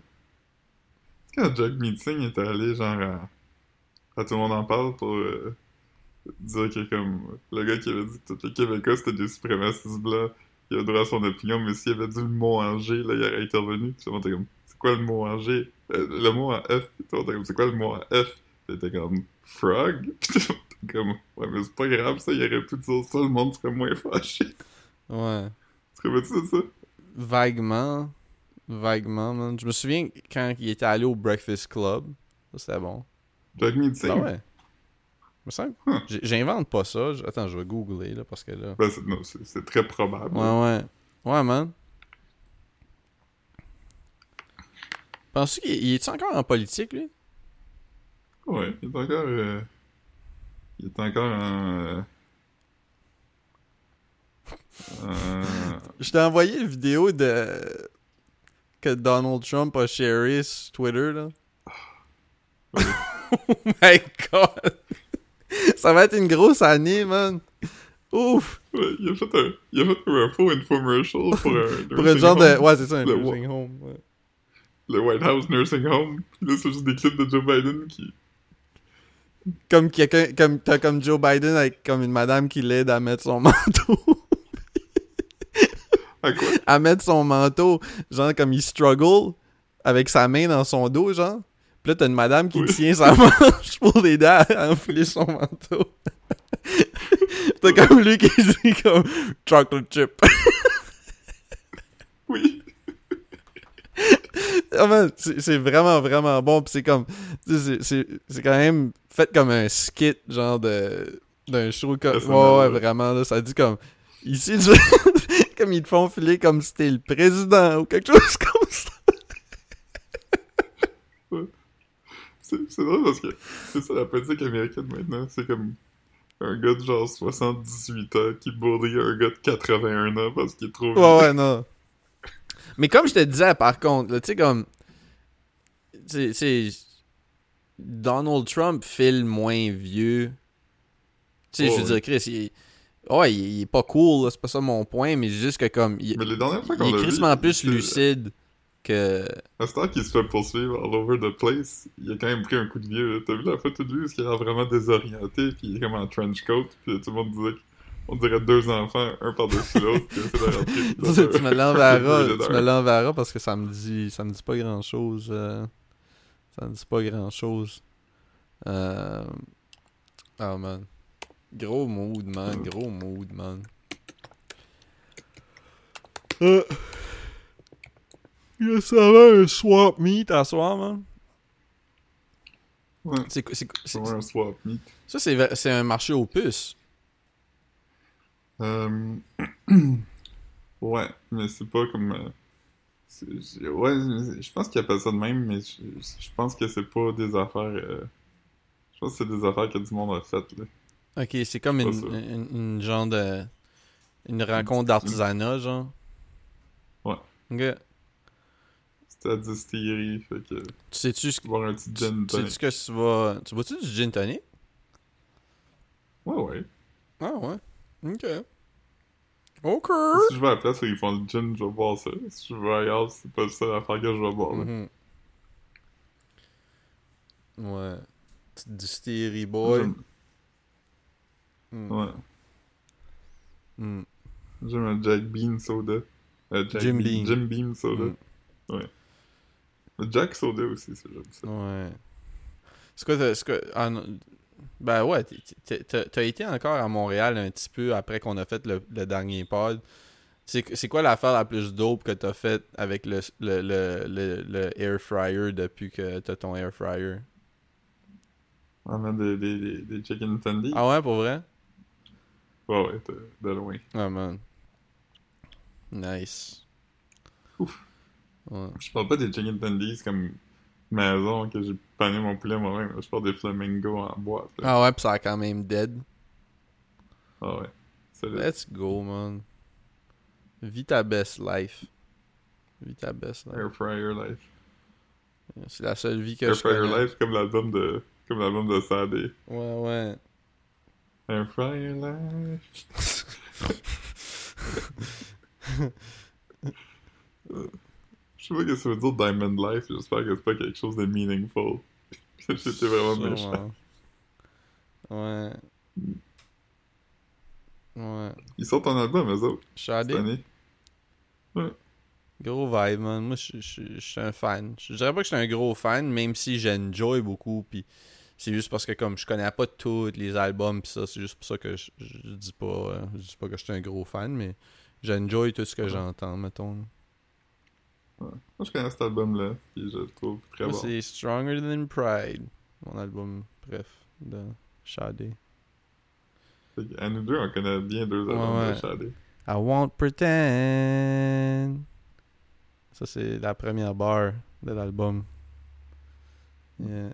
Speaker 2: quand Jack Meeting était allé, genre, à, à Tout le monde en parle pour euh, dire que, comme, le gars qui avait dit que tous les Québécois c'était des suprémacistes blancs, il a droit à son opinion, mais s'il avait dit le mot en G, là, il aurait intervenu. Puis tout le monde était comme, c'est quoi le mot en G? Euh, Le mot en F. Puis tout le monde était comme, c'est quoi le mot en F? Puis il était comme, frog? Puis tout le monde était comme, ouais, mais c'est pas grave, ça, il aurait pu dire ça, le monde serait moins fâché.
Speaker 1: Ouais.
Speaker 2: Tu de ça?
Speaker 1: Vaguement. Vaguement, man. Je me souviens quand il était allé au Breakfast Club. Ça, c'était bon.
Speaker 2: Jack Meeting
Speaker 1: Ah ouais. Me semble.
Speaker 2: Huh.
Speaker 1: J'invente pas ça. Attends, je vais googler, là, parce que là.
Speaker 2: Ben, c'est, non, c'est, c'est très probable.
Speaker 1: Ouais, ouais. Ouais, man. Penses-tu qu'il il est encore en politique, lui?
Speaker 2: Ouais, il est encore. euh, Il est encore en. euh, en-
Speaker 1: Je t'ai envoyé une vidéo de. Que Donald Trump a sharé sur Twitter, là? Oh my god! Ça va être une grosse année, man! Ouf!
Speaker 2: Ouais, il a fait un, il a fait un faux infomercial pour un.
Speaker 1: Pour un genre de.
Speaker 2: home,
Speaker 1: Ouais, c'est ça, un
Speaker 2: Le
Speaker 1: nursing home. ouais.
Speaker 2: Le White House Nursing Home. Puis là, c'est juste des clips de Joe Biden qui.
Speaker 1: Comme quelqu'un. Comme, t'as comme Joe Biden avec comme une madame qui l'aide à mettre son manteau.
Speaker 2: À
Speaker 1: mettre son manteau, genre comme il struggle avec sa main dans son dos, genre. Puis là, t'as une madame qui
Speaker 2: Oui.
Speaker 1: tient sa manche pour l'aider à à enfiler son manteau. t'as comme lui qui dit comme chocolate chip.
Speaker 2: Oui.
Speaker 1: Ah, c'est vraiment, vraiment bon. Puis c'est comme. tu sais, C'est quand même fait comme un skit, genre de. D'un show comme. Ouais, ouais. vraiment, là. Ça dit comme. Ici, tu- comme ils te font filer comme si t'es le président ou quelque chose comme ça.
Speaker 2: C'est, c'est drôle parce que c'est ça la politique américaine maintenant. C'est comme un gars de genre 78 ans qui bully un gars de 81 ans parce qu'il est trop vieux.
Speaker 1: Ouais, ouais, non. Mais comme je te disais, par contre, tu sais, comme. Tu sais, Donald Trump file moins vieux sais, je veux dire. Chris, il est... Ouais, il, il est pas cool, c'est pas ça mon point, mais juste que comme... Il,
Speaker 2: Mais les dernières fois
Speaker 1: il
Speaker 2: qu'on
Speaker 1: est
Speaker 2: l'a vu,
Speaker 1: crissement plus lucide que...
Speaker 2: Temps qu'il se fait poursuivre all over the place, il a quand même pris un coup de vieux. T'as vu la photo de lui, parce qu'il a vraiment désorienté, puis il est comme en trench coat, puis tout le monde disait qu'on dirait deux enfants, un par-dessus l'autre, qui essaient de rentrer.
Speaker 1: tu me l'enverras, tu me l'enverras parce que ça me dit ça me dit pas grand chose. ça me dit pas grand chose. Euh... Oh man. Gros mood man, gros mood man. Euh... Il ça va un swap meet à soir man?
Speaker 2: Ouais,
Speaker 1: C'est
Speaker 2: un swap meet.
Speaker 1: ça c'est un marché aux puces.
Speaker 2: Euh... ouais, mais c'est pas comme... euh, Ouais, je pense qu'il appelle ça de même, mais je, je pense que c'est pas des affaires... euh, Je pense que c'est des affaires que du monde a faites, là.
Speaker 1: Ok, c'est comme une,
Speaker 2: ça.
Speaker 1: une, une genre de une rencontre d'artisanat genre.
Speaker 2: Ouais.
Speaker 1: Ok.
Speaker 2: C'était à distillerie, fait que...
Speaker 1: Tu sais-tu ce
Speaker 2: Boire un petit gin
Speaker 1: Tu
Speaker 2: tonic.
Speaker 1: sais-tu que tu vas. Tu bois-tu du gin tonic?
Speaker 2: Ouais, ouais.
Speaker 1: Ah ouais. Ok. Ok.
Speaker 2: Si je vais à la place où ils font le gin, je vais boire ça. Si je vais ailleurs, c'est pas ça l'affaire que je vais boire. là.
Speaker 1: Mhm. Ouais. Petite distillerie boy.
Speaker 2: J'aime-
Speaker 1: Mm.
Speaker 2: Ouais.
Speaker 1: Mm.
Speaker 2: J'aime un Jack Bean soda. Euh, Jack
Speaker 1: Jim
Speaker 2: Bean. Jim Beam soda.
Speaker 1: Mm.
Speaker 2: Le Jack soda aussi, c'est j'aime ça.
Speaker 1: Ouais. C'est quoi. ah non, Ben ouais, t'as été encore à Montréal un petit peu après qu'on a fait le, le dernier pod. C'est quoi l'affaire la plus dope que t'as faite avec le, le, le, le, le air fryer depuis que t'as ton air fryer?
Speaker 2: On a des, des, des, des chicken tendies.
Speaker 1: Ah ouais, pour vrai?
Speaker 2: Ouais, ouais, de, de loin.
Speaker 1: Ah man. Nice.
Speaker 2: Ouf.
Speaker 1: Ouais.
Speaker 2: Je parle pas des chicken tendies comme maison que j'ai pané mon poulet moi-même. Je parle des flamingos en boîte. là.
Speaker 1: Ah ouais, pis ça a quand même dead.
Speaker 2: Ah ouais.
Speaker 1: Let's go, man. Vis ta best life. Vis ta best life.
Speaker 2: Air Fryer Life.
Speaker 1: C'est la seule vie que
Speaker 2: Air
Speaker 1: je
Speaker 2: Fryer
Speaker 1: connais.
Speaker 2: Life comme l'album de comme l'album de Sadé.
Speaker 1: Ouais, ouais.
Speaker 2: Fryer Life. Je sais pas ce que ça veut dire Diamond Life, j'espère que c'est pas quelque chose de meaningful. J'étais vraiment méchant.
Speaker 1: Ouais. Ouais.
Speaker 2: Ils sortent un album, eux autres, cette
Speaker 1: Shadé,
Speaker 2: année.
Speaker 1: gros vibe, man. Moi, je suis un fan. Je dirais pas que je suis un gros fan, même si j'enjoy beaucoup, puis c'est juste parce que comme je connais pas tous les albums, puis ça, c'est juste pour ça que je, je dis pas euh, je dis pas que je suis un gros fan, mais j'enjoy tout ce que
Speaker 2: Ouais.
Speaker 1: j'entends, mettons.
Speaker 2: Moi, je connais cet album-là, puis je le trouve très
Speaker 1: Moi,
Speaker 2: bon.
Speaker 1: c'est Stronger Than Pride, mon album, bref, de Shadé.
Speaker 2: À nous deux, on connaît bien deux
Speaker 1: Ouais,
Speaker 2: albums
Speaker 1: ouais.
Speaker 2: de Shadé.
Speaker 1: I won't pretend. Ça, c'est la première barre de l'album. Yeah.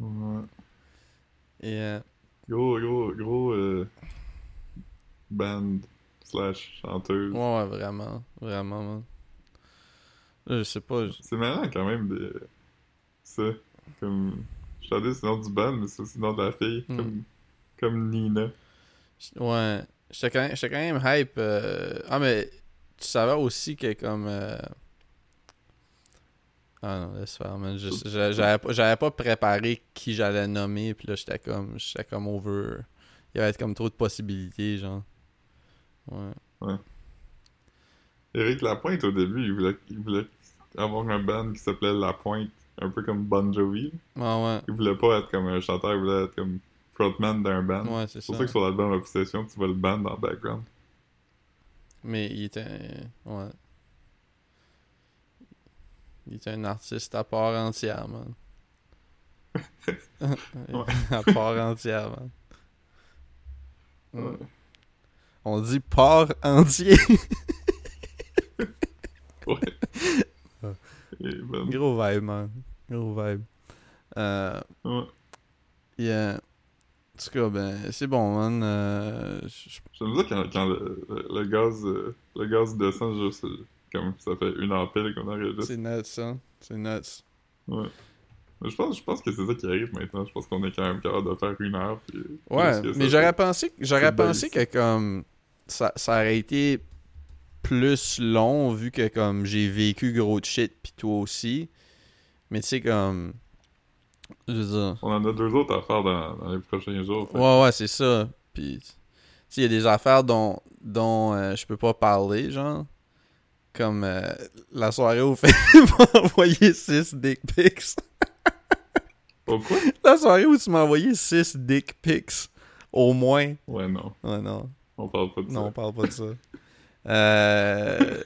Speaker 2: Ouais.
Speaker 1: Yeah.
Speaker 2: Gros, gros, gros euh, band slash chanteuse.
Speaker 1: Ouais, ouais, vraiment. Vraiment, man. Là, Je sais pas. je-
Speaker 2: C'est marrant quand même de ça. Comme. Shadé, c'est le nom du band, mais c'est aussi le nom de la fille.
Speaker 1: Mm.
Speaker 2: Comme, comme Nina.
Speaker 1: Ouais. J'étais quand, même- j'étais quand même hype. euh, Ah, mais tu savais aussi que comme. euh, Ah non, laisse faire, man. J'avais pas, préparé qui j'allais nommer, puis là, j'étais comme. J'étais comme over. Il y avait comme trop de possibilités, genre. Ouais.
Speaker 2: Éric Lapointe, au début, il voulait, il voulait avoir un band qui s'appelait La Pointe, un peu comme Bon Jovi.
Speaker 1: Ouais, ouais.
Speaker 2: Il voulait pas être comme un chanteur, il voulait être comme frontman d'un band.
Speaker 1: Ouais, c'est
Speaker 2: C'est pour
Speaker 1: ça.
Speaker 2: ça que sur l'album Obsession, tu vois le band en background.
Speaker 1: Mais il était. Ouais. Il était un artiste à part entière, man. à part entière, man.
Speaker 2: Ouais.
Speaker 1: On dit part entier.
Speaker 2: Ouais. Ben,
Speaker 1: Gros vibe, man. Gros vibe. Euh,
Speaker 2: ouais.
Speaker 1: yeah. En tout cas, ben, c'est bon, man. Euh, je-
Speaker 2: J'aime ça quand, quand le, le, le gaz euh, le gaz descend juste euh, comme ça fait une heure pile qu'on enregistre.
Speaker 1: c'est nuts, ça. C'est nuts.
Speaker 2: Ouais. Je pense, je pense que c'est ça qui arrive maintenant. Je pense qu'on est quand même capable de faire une heure. Puis,
Speaker 1: Ouais, mais j'aurais pensé, j'aurais pensé que comme ça, ça aurait été plus long vu que comme j'ai vécu gros de shit pis toi aussi. Mais tu sais comme je veux dire
Speaker 2: On en a deux autres à faire dans, dans les prochains jours. fait.
Speaker 1: Ouais ouais, c'est ça. Puis tu sais il y a des affaires dont dont euh, je peux pas parler genre comme euh, la soirée où Philippe m'a envoyé 6 dick pics.
Speaker 2: Pourquoi?
Speaker 1: La soirée où tu m'as envoyé 6 dick pics au moins.
Speaker 2: Ouais, non.
Speaker 1: Ouais non.
Speaker 2: On parle pas de
Speaker 1: Non, on
Speaker 2: ça.
Speaker 1: parle pas de ça. Euh...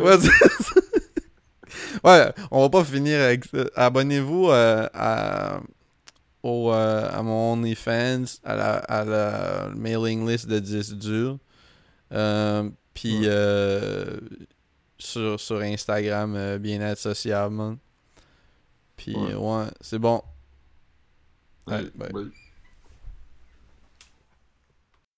Speaker 1: Ouais, ouais, on va pas finir avec ça. Abonnez-vous euh, à, au, euh, à mon OnlyFans, à la, à la mailing list de 10 durs. Euh, Puis
Speaker 2: Ouais.
Speaker 1: euh, sur, sur Instagram, euh, bien-être sociable, man. Puis
Speaker 2: Ouais.
Speaker 1: ouais, c'est bon. Allez, bye.
Speaker 2: bye.